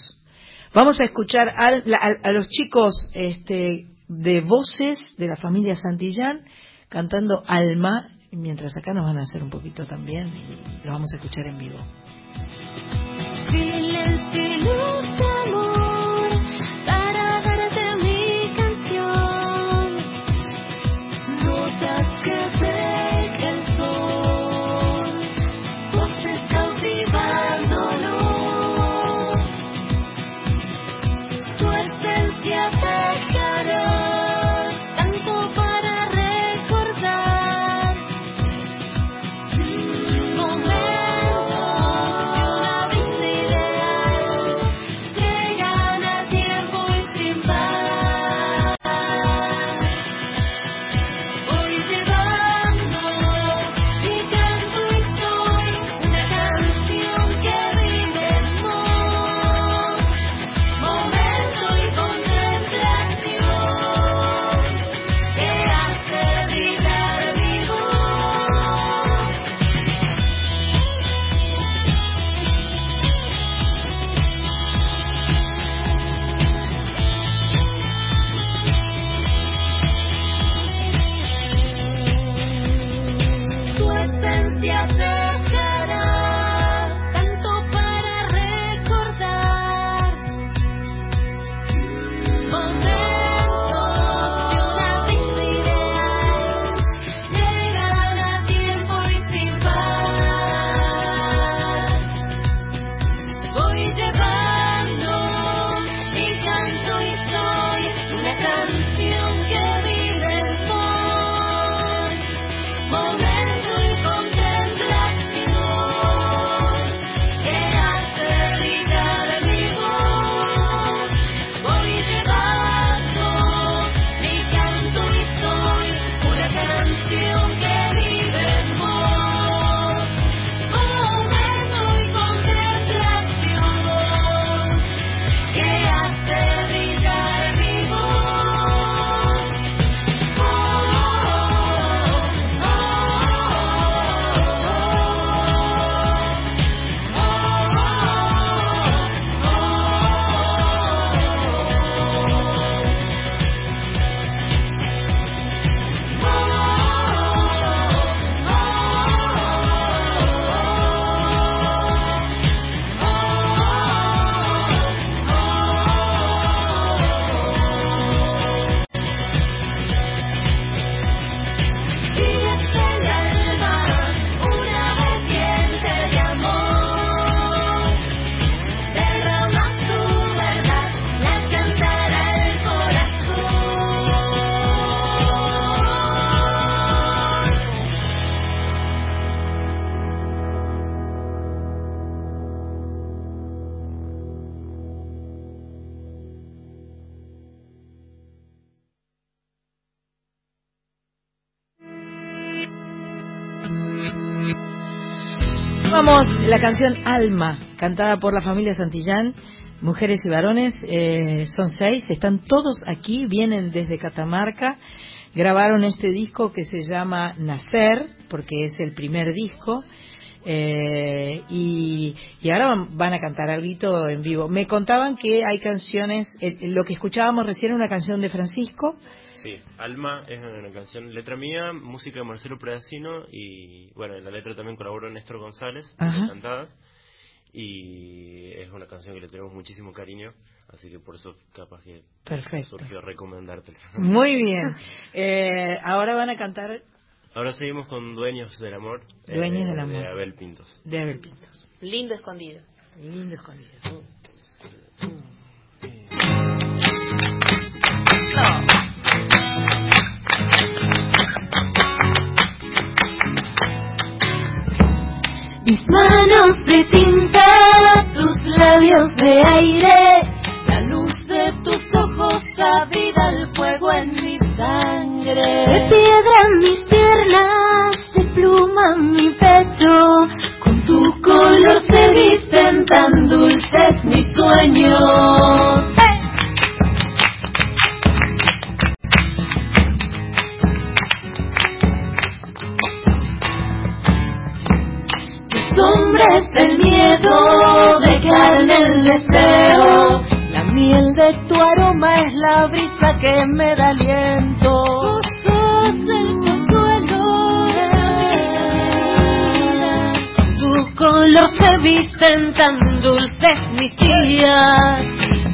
Vamos a escuchar al- la- a, a los chicos este, de voces de la familia Santillán cantando Alma, mientras acá nos van a hacer un poquito también y lo vamos a escuchar en vivo. La canción Alma, cantada por la familia Santillán, mujeres y varones, eh, son seis, están todos aquí, vienen desde Catamarca, grabaron este disco que se llama Nacer, porque es el primer disco, eh, y, ahora van, van a cantar algo en vivo. Me contaban que hay canciones, eh, lo que escuchábamos recién era una canción de Francisco, Sí, Alma es una canción, letra mía, música de Marcelo Predacino y bueno, en la letra también colaboró Néstor González, cantada y es una canción que le tenemos muchísimo cariño, así que por eso capaz que Perfecto. surgió recomendártela. Muy bien. Eh, ahora van a cantar Ahora seguimos con Dueños del Amor, eh, Dueños del Amor. de Abel Pintos. de Abel Pintos. Lindo escondido. Lindo escondido. Tinta, tus labios de aire, la luz de tus ojos aviva el fuego en mi sangre. De piedra mis piernas, de pluma mi pecho, con tu color se visten tan dulces mis sueños. Hombres del miedo, de carne el deseo. La miel de tu aroma es la brisa que me da aliento. Sos el consuelo Tu color se visten tan dulces mis días.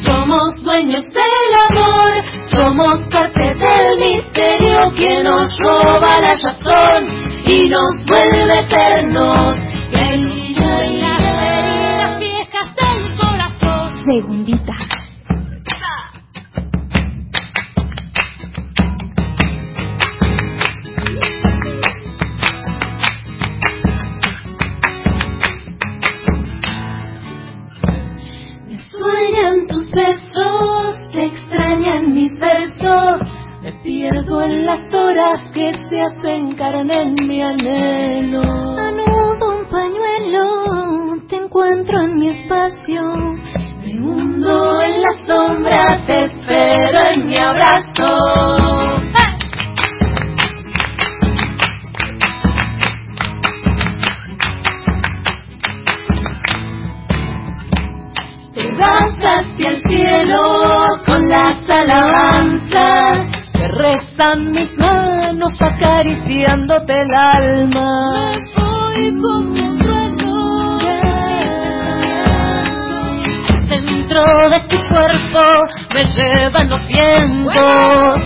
Somos dueños del amor, somos parte del misterio que nos roba la razón y nos vuelve eternos. Segundita. Me sueñan tus besos, te extrañan mis versos. Me pierdo en las horas que se hacen carne en mi anhelo. Anudo un pañuelo, te encuentro en mi espacio. Me hundo en la sombra, te espero en mi abrazo. Te vas hacia el cielo con las alabanzas que rezan mis manos acariciándote el alma. De tu cuerpo me llevan los vientos.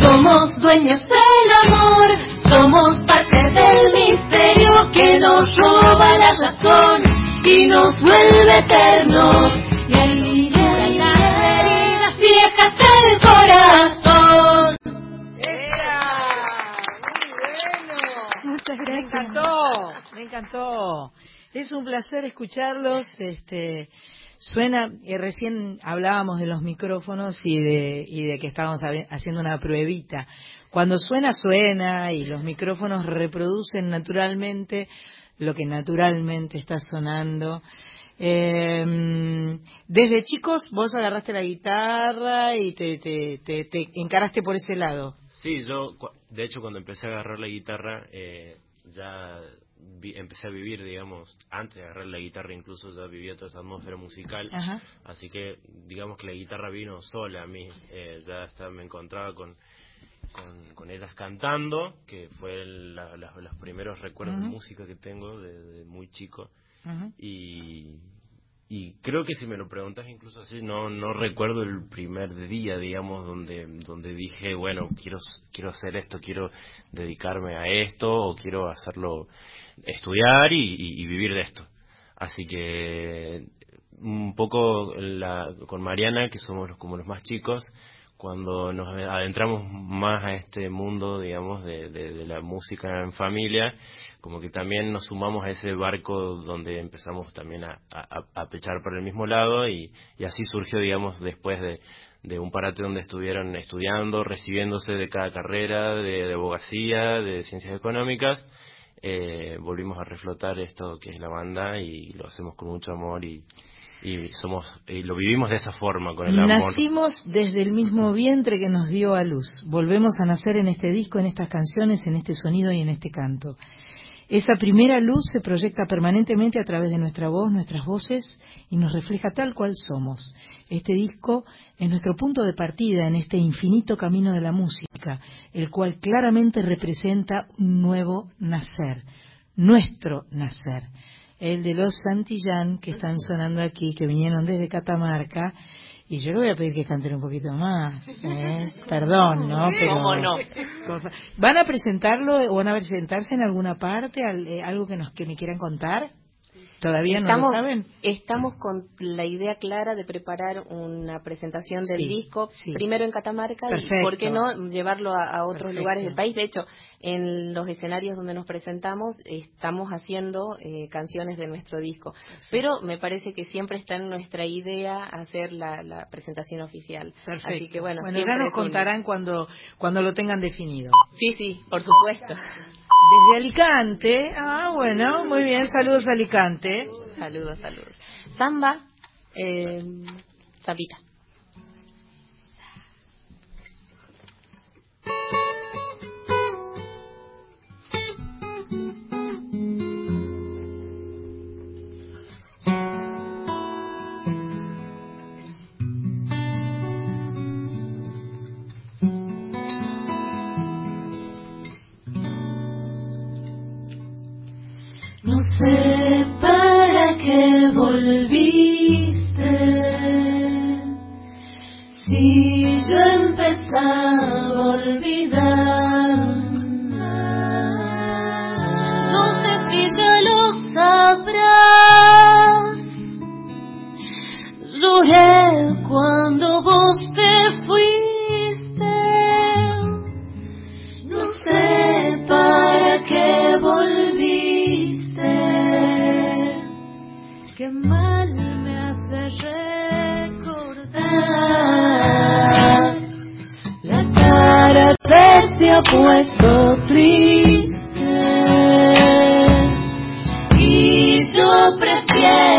Somos dueños del amor, somos parte del misterio que nos roba la razón y nos vuelve eternos. Y alivian las heridas viejas del corazón. Muchas gracias. Me encantó, me encantó. Es un placer escucharlos. Este, suena, y recién hablábamos de los micrófonos y de, y de que estábamos haciendo una pruebita. Cuando suena, suena y los micrófonos reproducen naturalmente lo que naturalmente está sonando. Eh, desde chicos vos agarraste la guitarra y te, te, te, encaraste por ese lado. Sí, yo de hecho cuando empecé a agarrar la guitarra eh, ya empecé a vivir, digamos, antes de agarrar la guitarra incluso ya vivía toda esa atmósfera musical, así que digamos que la guitarra vino sola a mí, eh, ya hasta me encontraba con, con, ellas cantando, que fue los primeros recuerdos de música que tengo de, muy chico, y, y creo que si me lo preguntas incluso así, no, no recuerdo el primer día, digamos, donde, donde dije, bueno, quiero, quiero hacer esto, quiero dedicarme a esto, o quiero hacerlo estudiar y, vivir de esto. Así que un poco la, con Mariana, que somos como los más chicos, cuando nos adentramos más a este mundo, digamos, de, la música en familia, como que también nos sumamos a ese barco donde empezamos también a, pechar por el mismo lado y, así surgió, digamos, después de, un parate donde estuvieron estudiando, recibiéndose de cada carrera, de abogacía, de ciencias económicas, eh, volvimos a reflotar esto que es la banda y lo hacemos con mucho amor y, y somos y lo vivimos de esa forma con el amor. Nacimos desde el mismo vientre que nos dio a luz. Volvemos a nacer en este disco, en estas canciones, en este sonido y en este canto. Esa primera luz se proyecta permanentemente a través de nuestra voz, nuestras voces, y nos refleja tal cual somos. Este disco es nuestro punto de partida en este infinito camino de la música, el cual claramente representa un nuevo nacer, nuestro nacer. El de los Santillán que están sonando aquí, que vinieron desde Catamarca, y yo le voy a pedir que canten un poquito más. ¿eh? Perdón, ¿no? ¿Cómo no? ¿Van a presentarlo o van a presentarse en alguna parte? Eh, ¿Algo que, nos, que me quieran contar? ¿Todavía no estamos, lo saben? Estamos con la idea clara de preparar una presentación del disco, primero en Catamarca y, ¿por qué no, llevarlo a, otros lugares del país? De hecho, en los escenarios donde nos presentamos estamos haciendo eh, canciones de nuestro disco, pero me parece que siempre está en nuestra idea hacer la, presentación oficial. Perfecto. Así que bueno, bueno ya nos contarán cuando, cuando lo tengan definido. Sí, sí, por supuesto. Desde Alicante. Ah, bueno, muy bien. Saludos Alicante. Saludos, saludos. Samba, eh, Zambita. volviste. Si yo empezaba a olvidar. Me da saber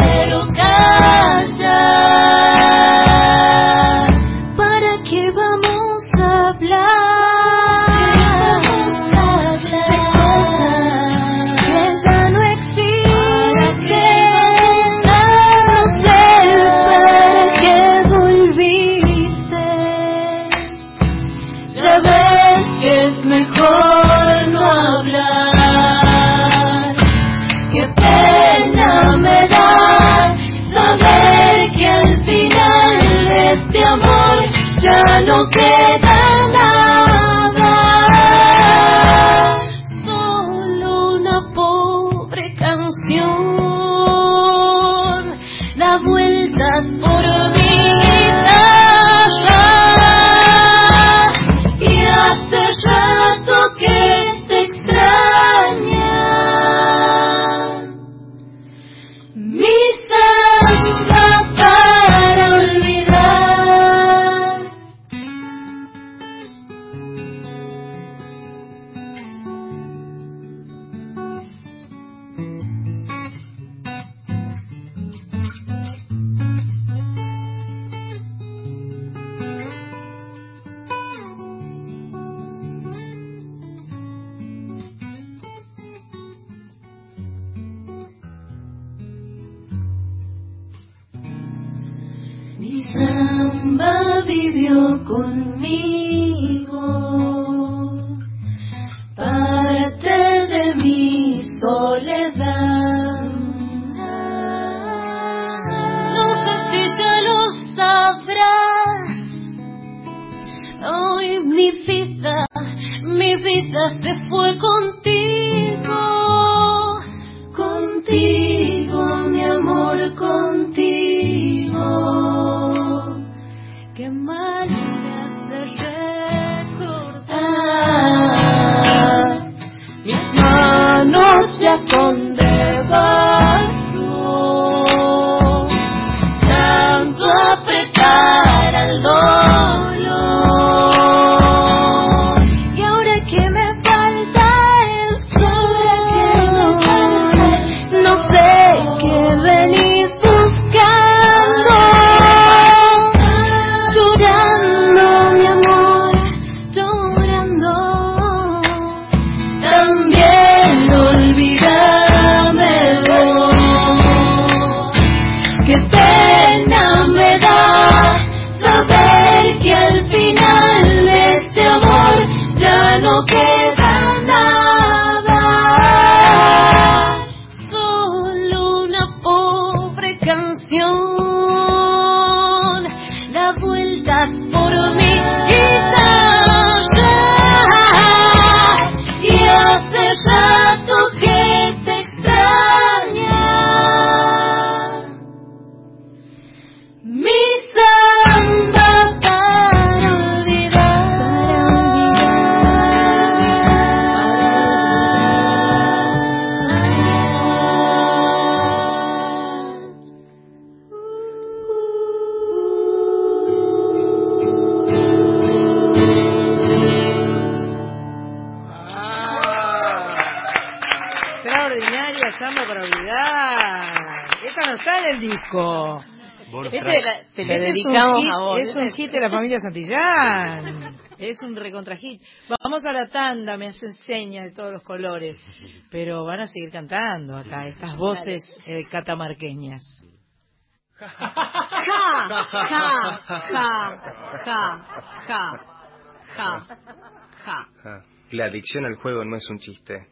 dedicamos es un hit, a vos. Es un hit de la familia Santillán. Es un recontra hit. Vamos a la tanda, me hacen señas de todos los colores. Pero van a seguir cantando acá, estas voces eh, catamarqueñas. Ja, ja, ja, ja, ja, ja, ja. La adicción al juego no es un chiste.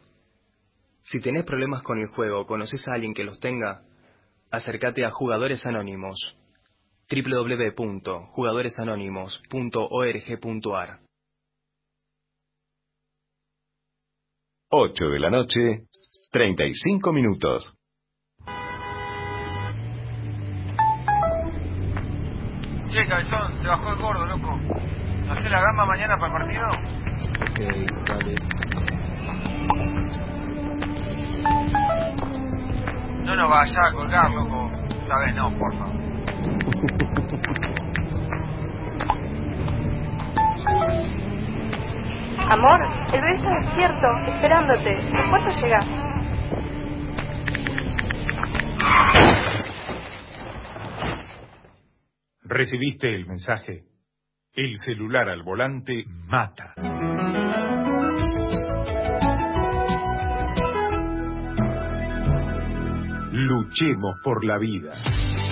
Si tenés problemas con el juego o conoces a alguien que los tenga, acércate a Jugadores Anónimos. www.jugadoresanónimos.org.ar 8 de la noche, 35 minutos. Che, cabezón, se bajó el gordo, loco. ¿No hace la gamba mañana para el partido? Ok, dale. No nos vaya a colgar, loco. Esta vez no, porfa. Amor, el bebé está despierto, esperándote. ¿Cuánto llegas? Recibiste el mensaje. El celular al volante mata. Luchemos por la vida.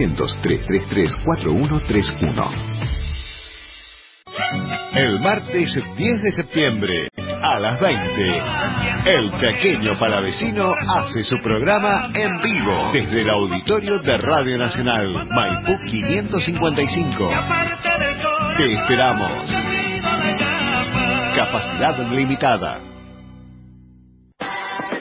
0800-333-4131. El martes 10 de septiembre a las 20, el pequeño palavecino hace su programa en vivo desde el auditorio de Radio Nacional, Maipú 555. Te esperamos. Capacidad limitada.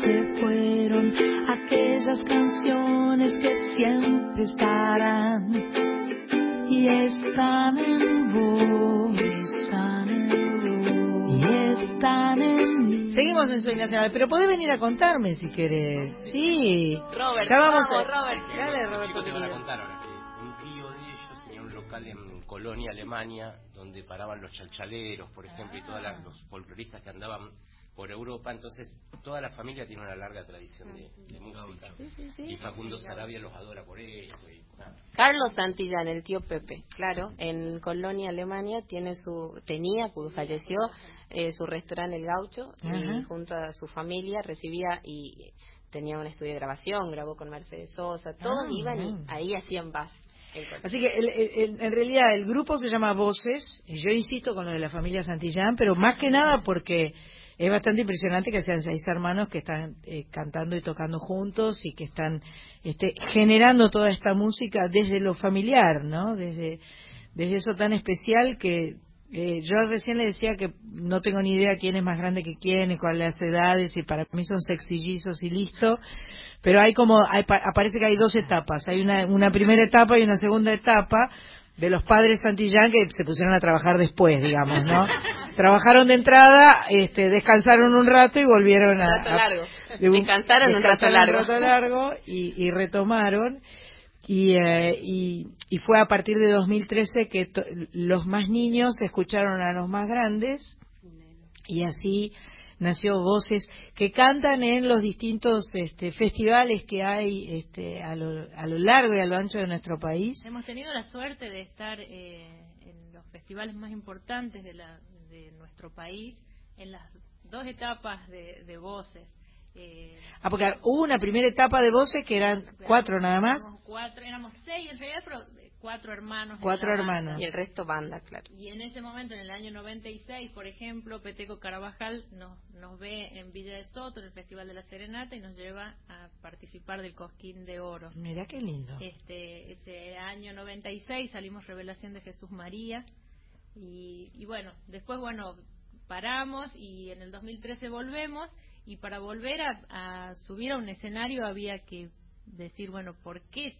Se fueron, aquellas canciones que siempre estarán y están en vos, están en vos, y están en mí. Seguimos en Soy Nacional, pero podés venir a contarme si querés. Sí. Robert, Ya vamos vamos, a- Robert. Dale, Roberto, Chicos, te van a contar ahora que un tío de ellos tenía un local en Colonia, Alemania, donde paraban los chalchaleros, por ejemplo, y todos Ah. los folcloristas que andaban por Europa. Entonces, toda la familia tiene una larga tradición de, de música. Y Facundo Sarabia los adora por eso. Y. Carlos Santillán, el tío Pepe, claro, en Colonia, Alemania, tiene su, tenía, porque falleció, eh, su restaurante El Gaucho, y junto a su familia recibía y tenía un estudio de grabación, grabó con Mercedes Sosa, todos Ah, iban y ahí hacían Colonia. Así que el- el- el- en realidad el grupo se llama Voces, y yo insisto con lo de la familia Santillán, pero más que nada porque es bastante impresionante que sean seis hermanos que están eh, cantando y tocando juntos y que están este, generando toda esta música desde lo familiar, ¿no? Desde, desde eso tan especial que eh, yo recién le decía que no tengo ni idea quién es más grande que quién y cuáles las edades y para mí son sexillizos y listo pero hay como hay, pa- aparece que hay dos etapas hay una, una primera etapa y una segunda etapa de los padres Santillán que se pusieron a trabajar después digamos no trabajaron de entrada este descansaron un rato y volvieron a, rato a- largo. de un- Descansaron un rato descansaron largo. un rato largo y, y retomaron y, eh, y, y fue a partir de 2013 que to- los más niños escucharon a los más grandes y así nació Voces que cantan en los distintos este, festivales que hay este, a, lo, a lo largo y a lo ancho de nuestro país. Hemos tenido la suerte de estar eh, en los festivales más importantes de, la, de nuestro país, en las dos etapas de, de voces. Eh, Ah, porque hubo una primera etapa de Voces que eran cuatro nada más. Éramos cuatro, éramos seis en realidad, pero cuatro hermanos. Cuatro banda. hermanos. Y el resto banda, claro. Y en ese momento, en el año 96, por ejemplo, Peteco Carabajal nos, nos ve en Villa de Soto, en el Festival de la Serenata, y nos lleva a participar del Cosquín de Oro. Mira qué lindo. Este, ese año 96 salimos Revelación de Jesús María. Y, y bueno, después, bueno, paramos y en el 2013 volvemos. Y para volver a, a subir a un escenario había que decir, bueno, ¿por qué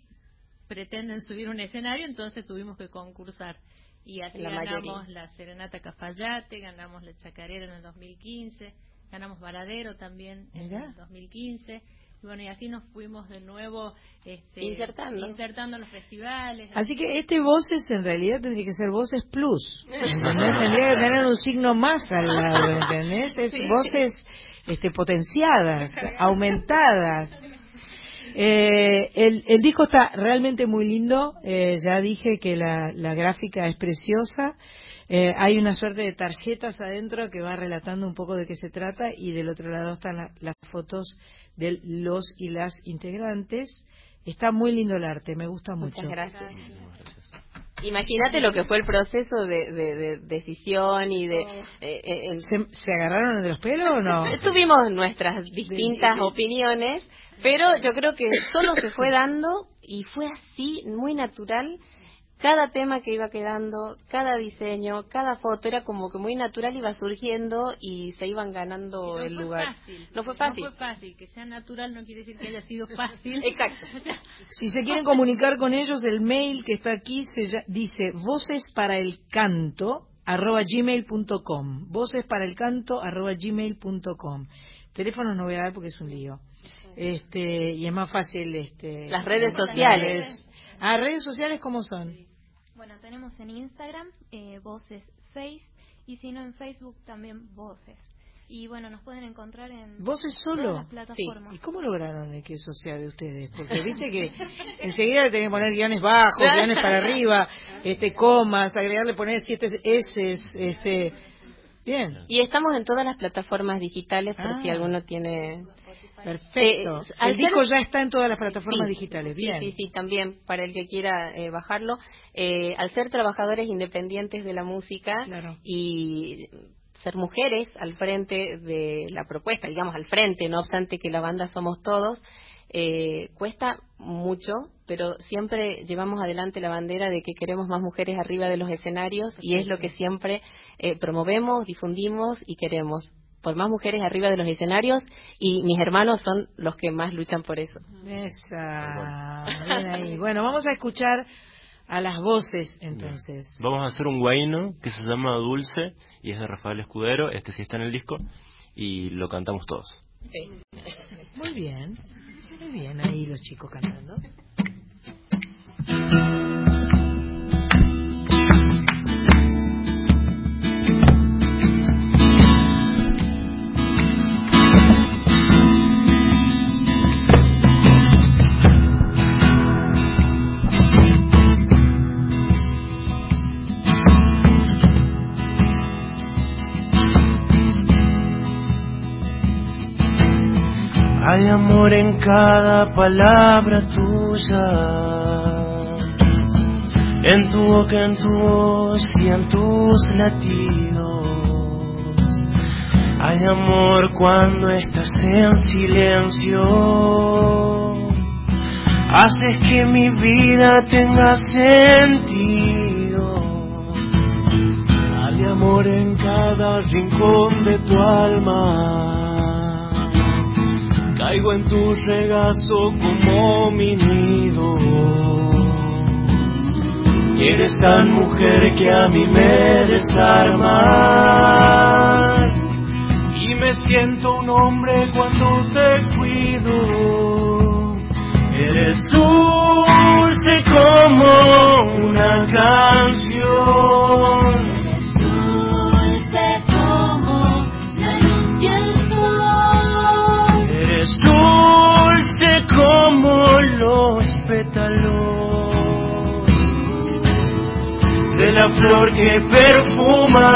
pretenden subir un escenario? Entonces tuvimos que concursar. Y así La ganamos mayoría. la Serenata Cafayate, ganamos la Chacarera en el 2015, ganamos Varadero también en Mirá. el 2015. Y bueno, y así nos fuimos de nuevo este, Insertando. insertando en los festivales. Así que este Voces en realidad tendría que ser Voces Plus. ¿entendés? Tendría que tener un signo más al lado, ¿entendés? Es Sí. voces este, potenciadas, aumentadas. Eh, el, el disco está realmente muy lindo. eh, ya dije que la, la gráfica es preciosa. Eh, hay una suerte de tarjetas adentro que va relatando un poco de qué se trata y del otro lado están la- las fotos de los y las integrantes. Está muy lindo el arte, me gusta mucho. Muchas gracias. Imagínate lo que fue el proceso de, de- de decisión y de... eh, eh, el- ¿Se, se agarraron de los pelos o no? Tuvimos nuestras distintas opiniones, pero yo creo que solo se fue dando y fue así, muy natural. Cada tema que iba quedando, cada diseño, cada foto era como que muy natural iba surgiendo y se iban ganando no el fue lugar. Fácil. No fue fácil. No fue fácil. Que sea natural no quiere decir que haya sido fácil. Exacto. Si se quieren comunicar con ellos, el mail que está aquí se ya- dice voces para el canto arroba gmail.com voces para el canto arroba gmail.com teléfono no voy a dar porque es un lío este y es más fácil este Las redes las sociales. Redes- ah redes sociales cómo son Bueno, tenemos en Instagram eh, Voces 6 y si no en Facebook también Voces. Y bueno, nos pueden encontrar en ¿Voces todas solo? las plataformas. ¿Y cómo lograron de que eso sea de ustedes? Porque viste que enseguida le tienen que poner guiones bajos, guiones para arriba, este comas, agregarle poner siete S, este bien. Y estamos en todas las plataformas digitales por Ah. si alguno tiene... Perfecto. Eh, el disco ser- ya está en todas las plataformas Sí, digitales, sí, bien. Sí, sí, también para el que quiera eh, bajarlo. Eh, al ser trabajadores independientes de la música y ser mujeres al frente de la propuesta, digamos al frente, no obstante que la banda somos todos, eh, cuesta mucho, pero siempre llevamos adelante la bandera de que queremos más mujeres arriba de los escenarios y es lo que siempre eh, promovemos, difundimos y queremos. Por más mujeres arriba de los escenarios y mis hermanos son los que más luchan por eso. Esa, bien ahí. Bueno, vamos a escuchar a las voces entonces. Vamos a hacer un guayno que se llama Dulce y es de Rafael Escudero. Este sí está en el disco y lo cantamos todos. Muy bien, muy bien ahí los chicos cantando. Hay amor en cada palabra tuya, en tu boca, en tu voz y en tus latidos. Hay amor cuando estás en silencio, haces que mi vida tenga sentido. Hay amor en cada rincón de tu alma. Caigo en tu regazo como mi nido. Y eres tan mujer que a mí me desarmas. Y me siento un hombre cuando te cuido. Eres dulce como una canción. La flor que perfuma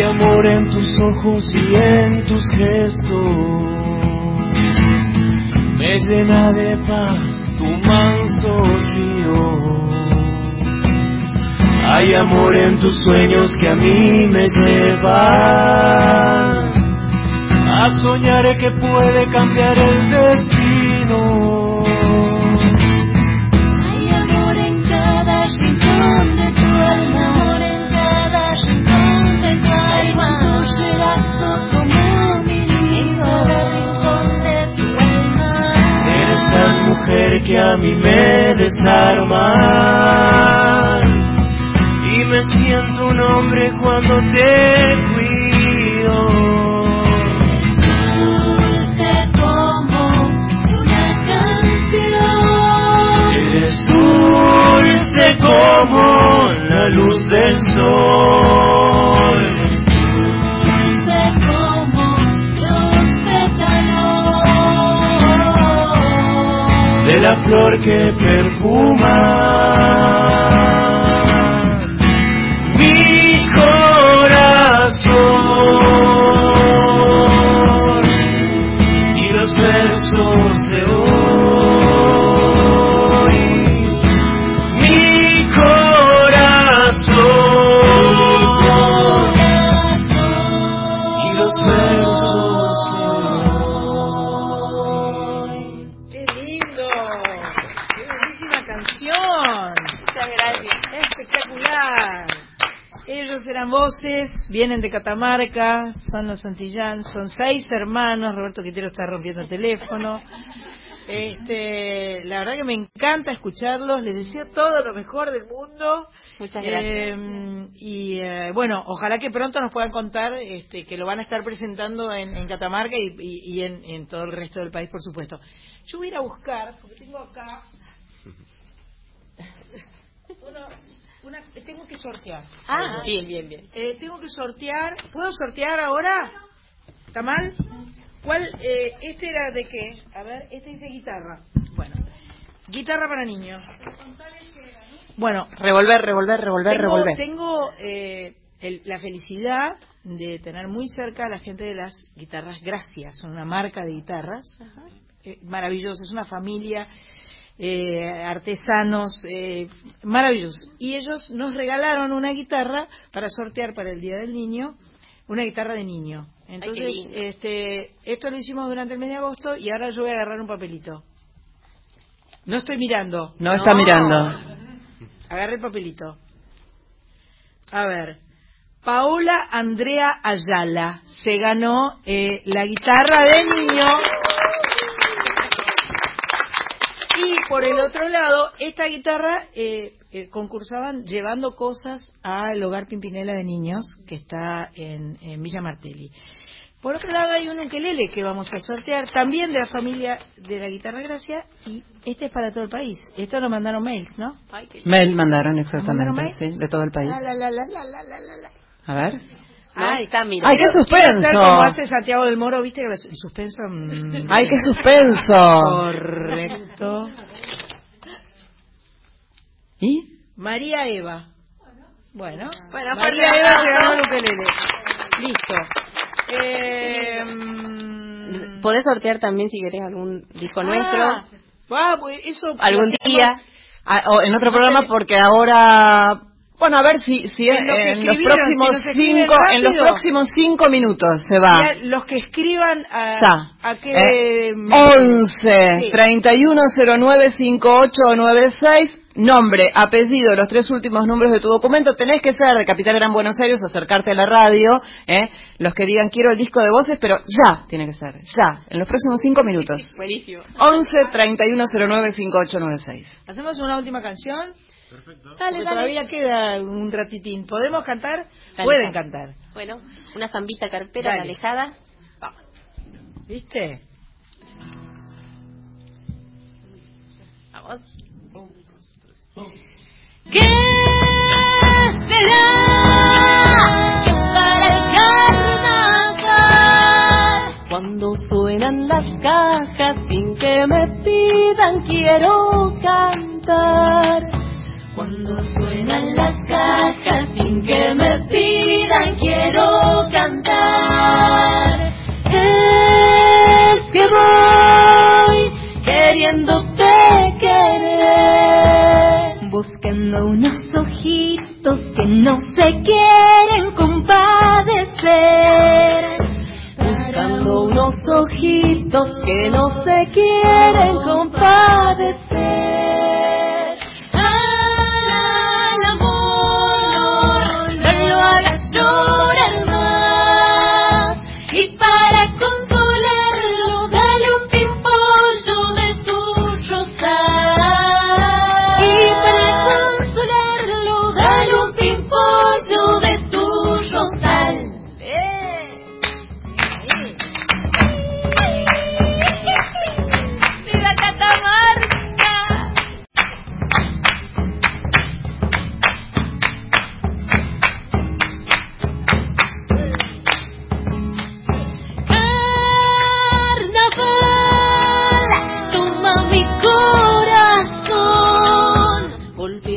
Hay amor en tus ojos y en tus gestos. Me llena de paz tu manso río. Hay amor en tus sueños que a mí me llevan a soñar que puede cambiar el destino. Hay amor en cada rincón de tu alma, que a mí me desarmas y me siento un hombre cuando te cuido. Dulce como una canción. Eres dulce como la luz del sol. La flor que perfuma vienen de Catamarca, son los Santillán, son seis hermanos, Roberto Quintero está rompiendo el teléfono. Este, la verdad que me encanta escucharlos, les deseo todo lo mejor del mundo. Muchas gracias. Eh, y eh, bueno, ojalá que pronto nos puedan contar este, que lo van a estar presentando en, en Catamarca y, y- y en, en todo el resto del país, por supuesto. Yo voy a ir a buscar, porque tengo acá. Una, una- tengo que sortear. Ah, bien, bien, bien. Eh, tengo que sortear. ¿Puedo sortear ahora? ¿Está mal? ¿Cuál? Eh, ¿Este era de qué? A ver, este dice guitarra. Bueno, guitarra para niños. Bueno, Revolver, revolver, revolver, tengo, revolver. tengo eh, el- la felicidad de tener muy cerca a la gente de las guitarras Gracias, son una marca de guitarras eh, maravillosa, es una familia eh, artesanos eh, maravillosos. Y ellos nos regalaron una guitarra para sortear para el Día del Niño, una guitarra de niño. Entonces, este, esto lo hicimos durante el mes de agosto y ahora yo voy a agarrar un papelito. No estoy mirando. No está mirando. Agarre el papelito. A ver. Paola Andrea Ayala se ganó eh, la guitarra de niño. Y por el otro lado, esta guitarra eh, eh, concursaban llevando cosas al hogar Pimpinela de niños que está en, en Villa Martelli. Por otro lado hay un ukelele que vamos a sortear también de la familia de la guitarra Gracia y este es para todo el país. Esto lo mandaron mails, ¿no? Mail mandaron ¿Mandaron exactamente, sí, de todo el país. La, la, la. A ver. Ay, está, mira. Ay, qué suspenso. hacer como hace Santiago del Moro, ¿viste? El suspenso. mm, Ay, qué suspenso. Correcto. ¿Y? María Eva. Bueno, Bueno, María Eva se ganó el ukelele. Listo. Eh, Podés sortear también si querés algún disco nuestro. ah, ah, pues eso Algún día. Ah, o en otro programa porque ahora bueno a ver si si En en, lo que en los próximos si cinco en los próximos cinco minutos se va Los que escriban a, Ya. a qué Eh, mail. 11 Sí. 3109 5896 nombre, apellido, los tres últimos números de tu documento. Tenés que ser de Capital Gran Buenos Aires, acercarte a la radio. ¿eh? Los que digan quiero el disco de voces, pero ya tiene que ser, ya, en los próximos cinco minutos. Buenísimo. 11 3109 5896. ¿Hacemos una última canción? Dale, Porque dale. todavía queda un ratitín. ¿Podemos cantar? Dale, Pueden dale. cantar. Bueno, una zambita carpera Dale. alejada. ¿Viste? Vamos. ¿Qué será para el carnaval? Cuando suenan las cajas sin que me pidan quiero cantar. Cuando suenan las cajas sin que me pidan quiero cantar. Es que voy queriéndote querer, buscando unos ojitos que no se quieren compadecer, buscando unos ojitos que no se quieren compadecer. joy.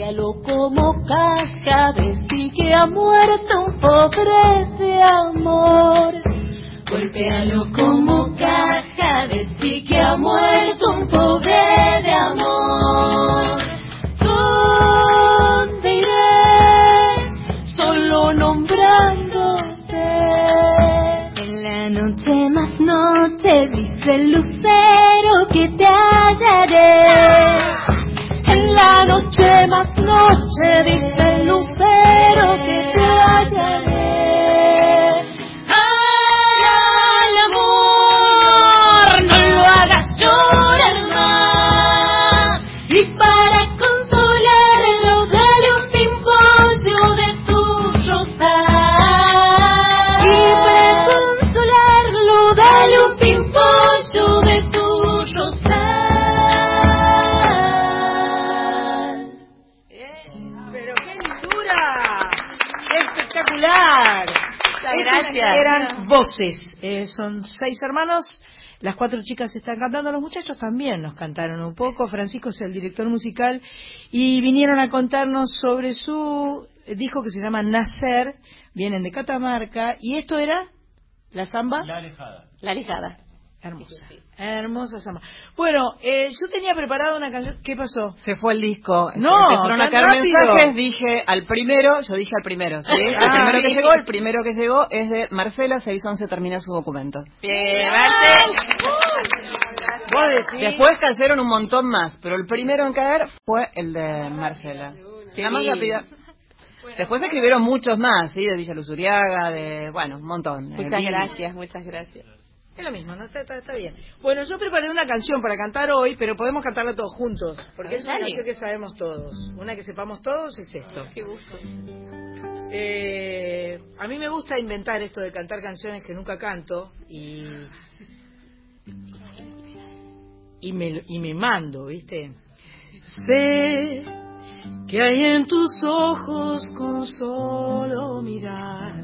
Golpéalo como caja, decí que ha muerto un pobre de amor. Golpéalo como caja, decí que ha muerto un pobre de amor. ¿Dónde iré? Solo nombrándote. En la noche más noche dice el lucero que te hallaré. La noche más noche dice el lucero que te haya voces. Eh, son seis hermanos. Las cuatro chicas están cantando, los muchachos también nos cantaron un poco. Francisco es el director musical y vinieron a contarnos sobre su disco que se llama Nacer. Vienen de Catamarca y esto era la samba. La alejada. La alejada. Hermosa. Hermosa samba. Bueno, eh, yo tenía preparada una canción. ¿Qué pasó? Se fue el disco. No, Empezaron a caer mensajes. Dije al primero, yo dije al primero. ¿sí? El Ah, primero que bien. llegó, el primero que llegó es de Marcela 611 termina su documento. Bien, Marcel. Vos decís. Después cayeron un montón más, pero el primero en caer fue el de Marcela. La más lindo. rápida. Después escribieron muchos más, ¿sí? De Villa Luzuriaga, de, bueno, un montón. Muchas Eh, gracias, muchas gracias. Es lo mismo, ¿no? Está, está- está bien. Bueno, yo preparé una canción para cantar hoy, pero podemos cantarla todos juntos, porque es una canción que sabemos todos. Una que sepamos todos es esto. Qué gusto. Eh, a mí me gusta inventar esto de cantar canciones que nunca canto y y me, y me mando, ¿viste? Sé que hay en tus ojos con solo mirar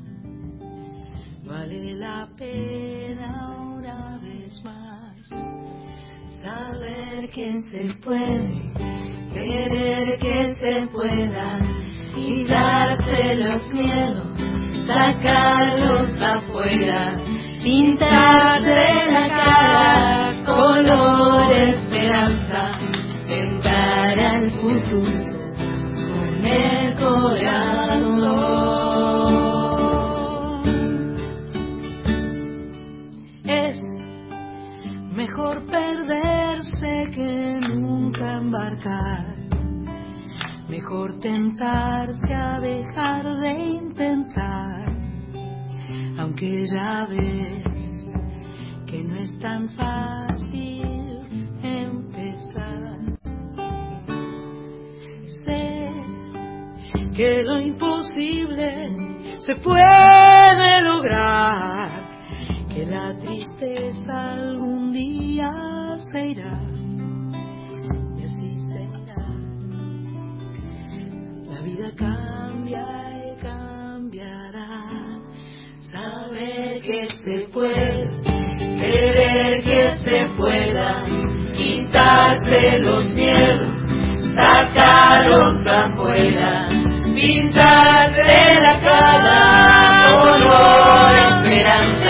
vale la pena una vez más saber que se puede, querer que se pueda, quitarse los miedos, sacarlos afuera, pintarte la cara, color esperanza, tentar al futuro con el corazón. Mejor perderse que nunca embarcar. Mejor tentarse a dejar de intentar, aunque ya ves que no es tan fácil empezar. Sé que lo imposible se puede lograr, que la tristeza algún día se irá. Y así será. La vida cambia y cambiará. Saber que se puede, querer que se pueda, quitarse los miedos, sacarlos afuera, pintarse la cara, color esperanza,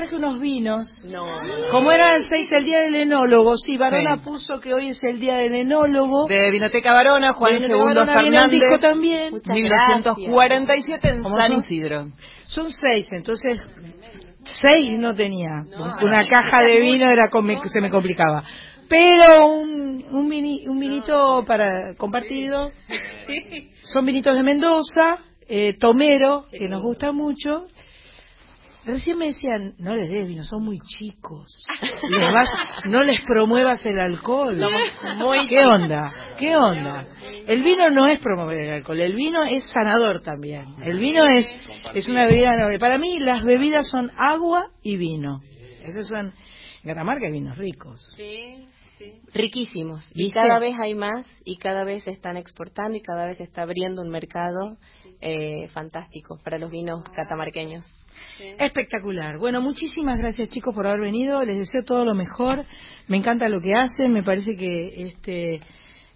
traje unos vinos. No. Como era el 6 el día del enólogo, sí, Barona Sí. puso que hoy es el día del enólogo. De Vinoteca Barona, Juan Vinoteca Barona viene Fernández. disco también. Muchas 1947 en ¿Cómo San son? Isidro. Son seis, entonces seis no tenía. Una caja de vino era se me complicaba. Pero un, un, mini, un vinito para compartido. Son vinitos de Mendoza, eh, Tomero, que nos gusta mucho, Recién me decían, no les des vino, son muy chicos. no les promuevas el alcohol. ¿Qué onda? ¿Qué onda? El vino no es promover el alcohol, el vino es sanador también. El vino es, es una bebida Para mí las bebidas son agua y vino. Esos son, en Catamarca hay vinos ricos. Sí. Riquísimos. Y cada vez hay más y cada vez se están exportando y cada vez se está abriendo un mercado eh, fantástico para los vinos catamarqueños. Espectacular. Bueno, muchísimas gracias chicos por haber venido. Les deseo todo lo mejor. Me encanta lo que hacen. Me parece que este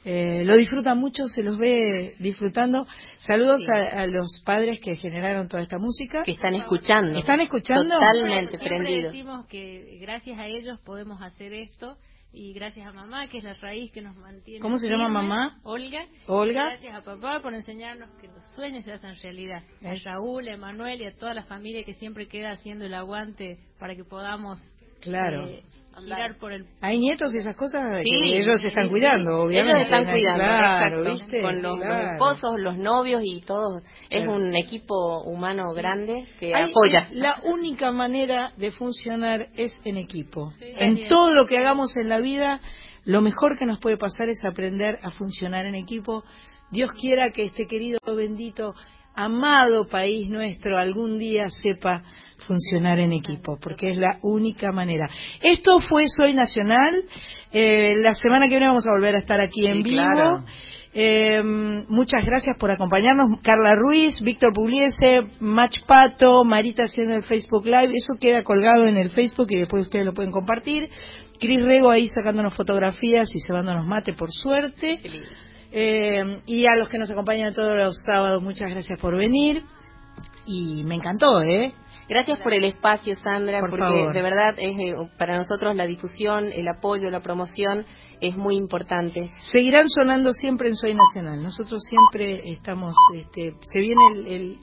eh, lo disfrutan mucho, se los ve disfrutando. Saludos a, los padres que generaron toda esta música. Que están escuchando. ¿Están escuchando? Totalmente prendidos. decimos que gracias a ellos podemos hacer esto y gracias a mamá, que es la raíz que nos mantiene. ¿Cómo se llama mamá? Olga. Olga. gracias a papá por enseñarnos que los sueños se hacen realidad. A Raúl, a Emanuel y a toda la familia que siempre queda haciendo el aguante para que podamos claro. Eh, girar por el... Hay nietos y esas cosas sí, que ellos se están cuidando, obviamente. Ellos están cuidando, claro, ¿viste? Con los, esposos, los novios y todo. Es un equipo humano grande que apoya. La única manera de funcionar es en equipo. en todo lo que hagamos en la vida, lo mejor que nos puede pasar es aprender a funcionar en equipo. Dios quiera que este querido bendito amado país nuestro algún día sepa funcionar en equipo, porque es la única manera. Esto fue Soy Nacional. Eh, la semana que viene vamos a volver a estar aquí en vivo. Eh, muchas gracias por acompañarnos. Carla Ruiz, Víctor Pugliese, Mach Pato, Marita haciendo el Facebook Live. Eso queda colgado en el Facebook y después ustedes lo pueden compartir. Cris Rego ahí sacándonos fotografías y cebándonos mate, por suerte. Eh, y a los que nos acompañan todos los sábados, muchas gracias por venir. Y me encantó, ¿eh? Gracias por el espacio, Sandra, porque de verdad es eh, para nosotros la difusión, el apoyo, la promoción es muy importante. Seguirán sonando siempre en Soy Nacional. Nosotros siempre estamos, este, se viene el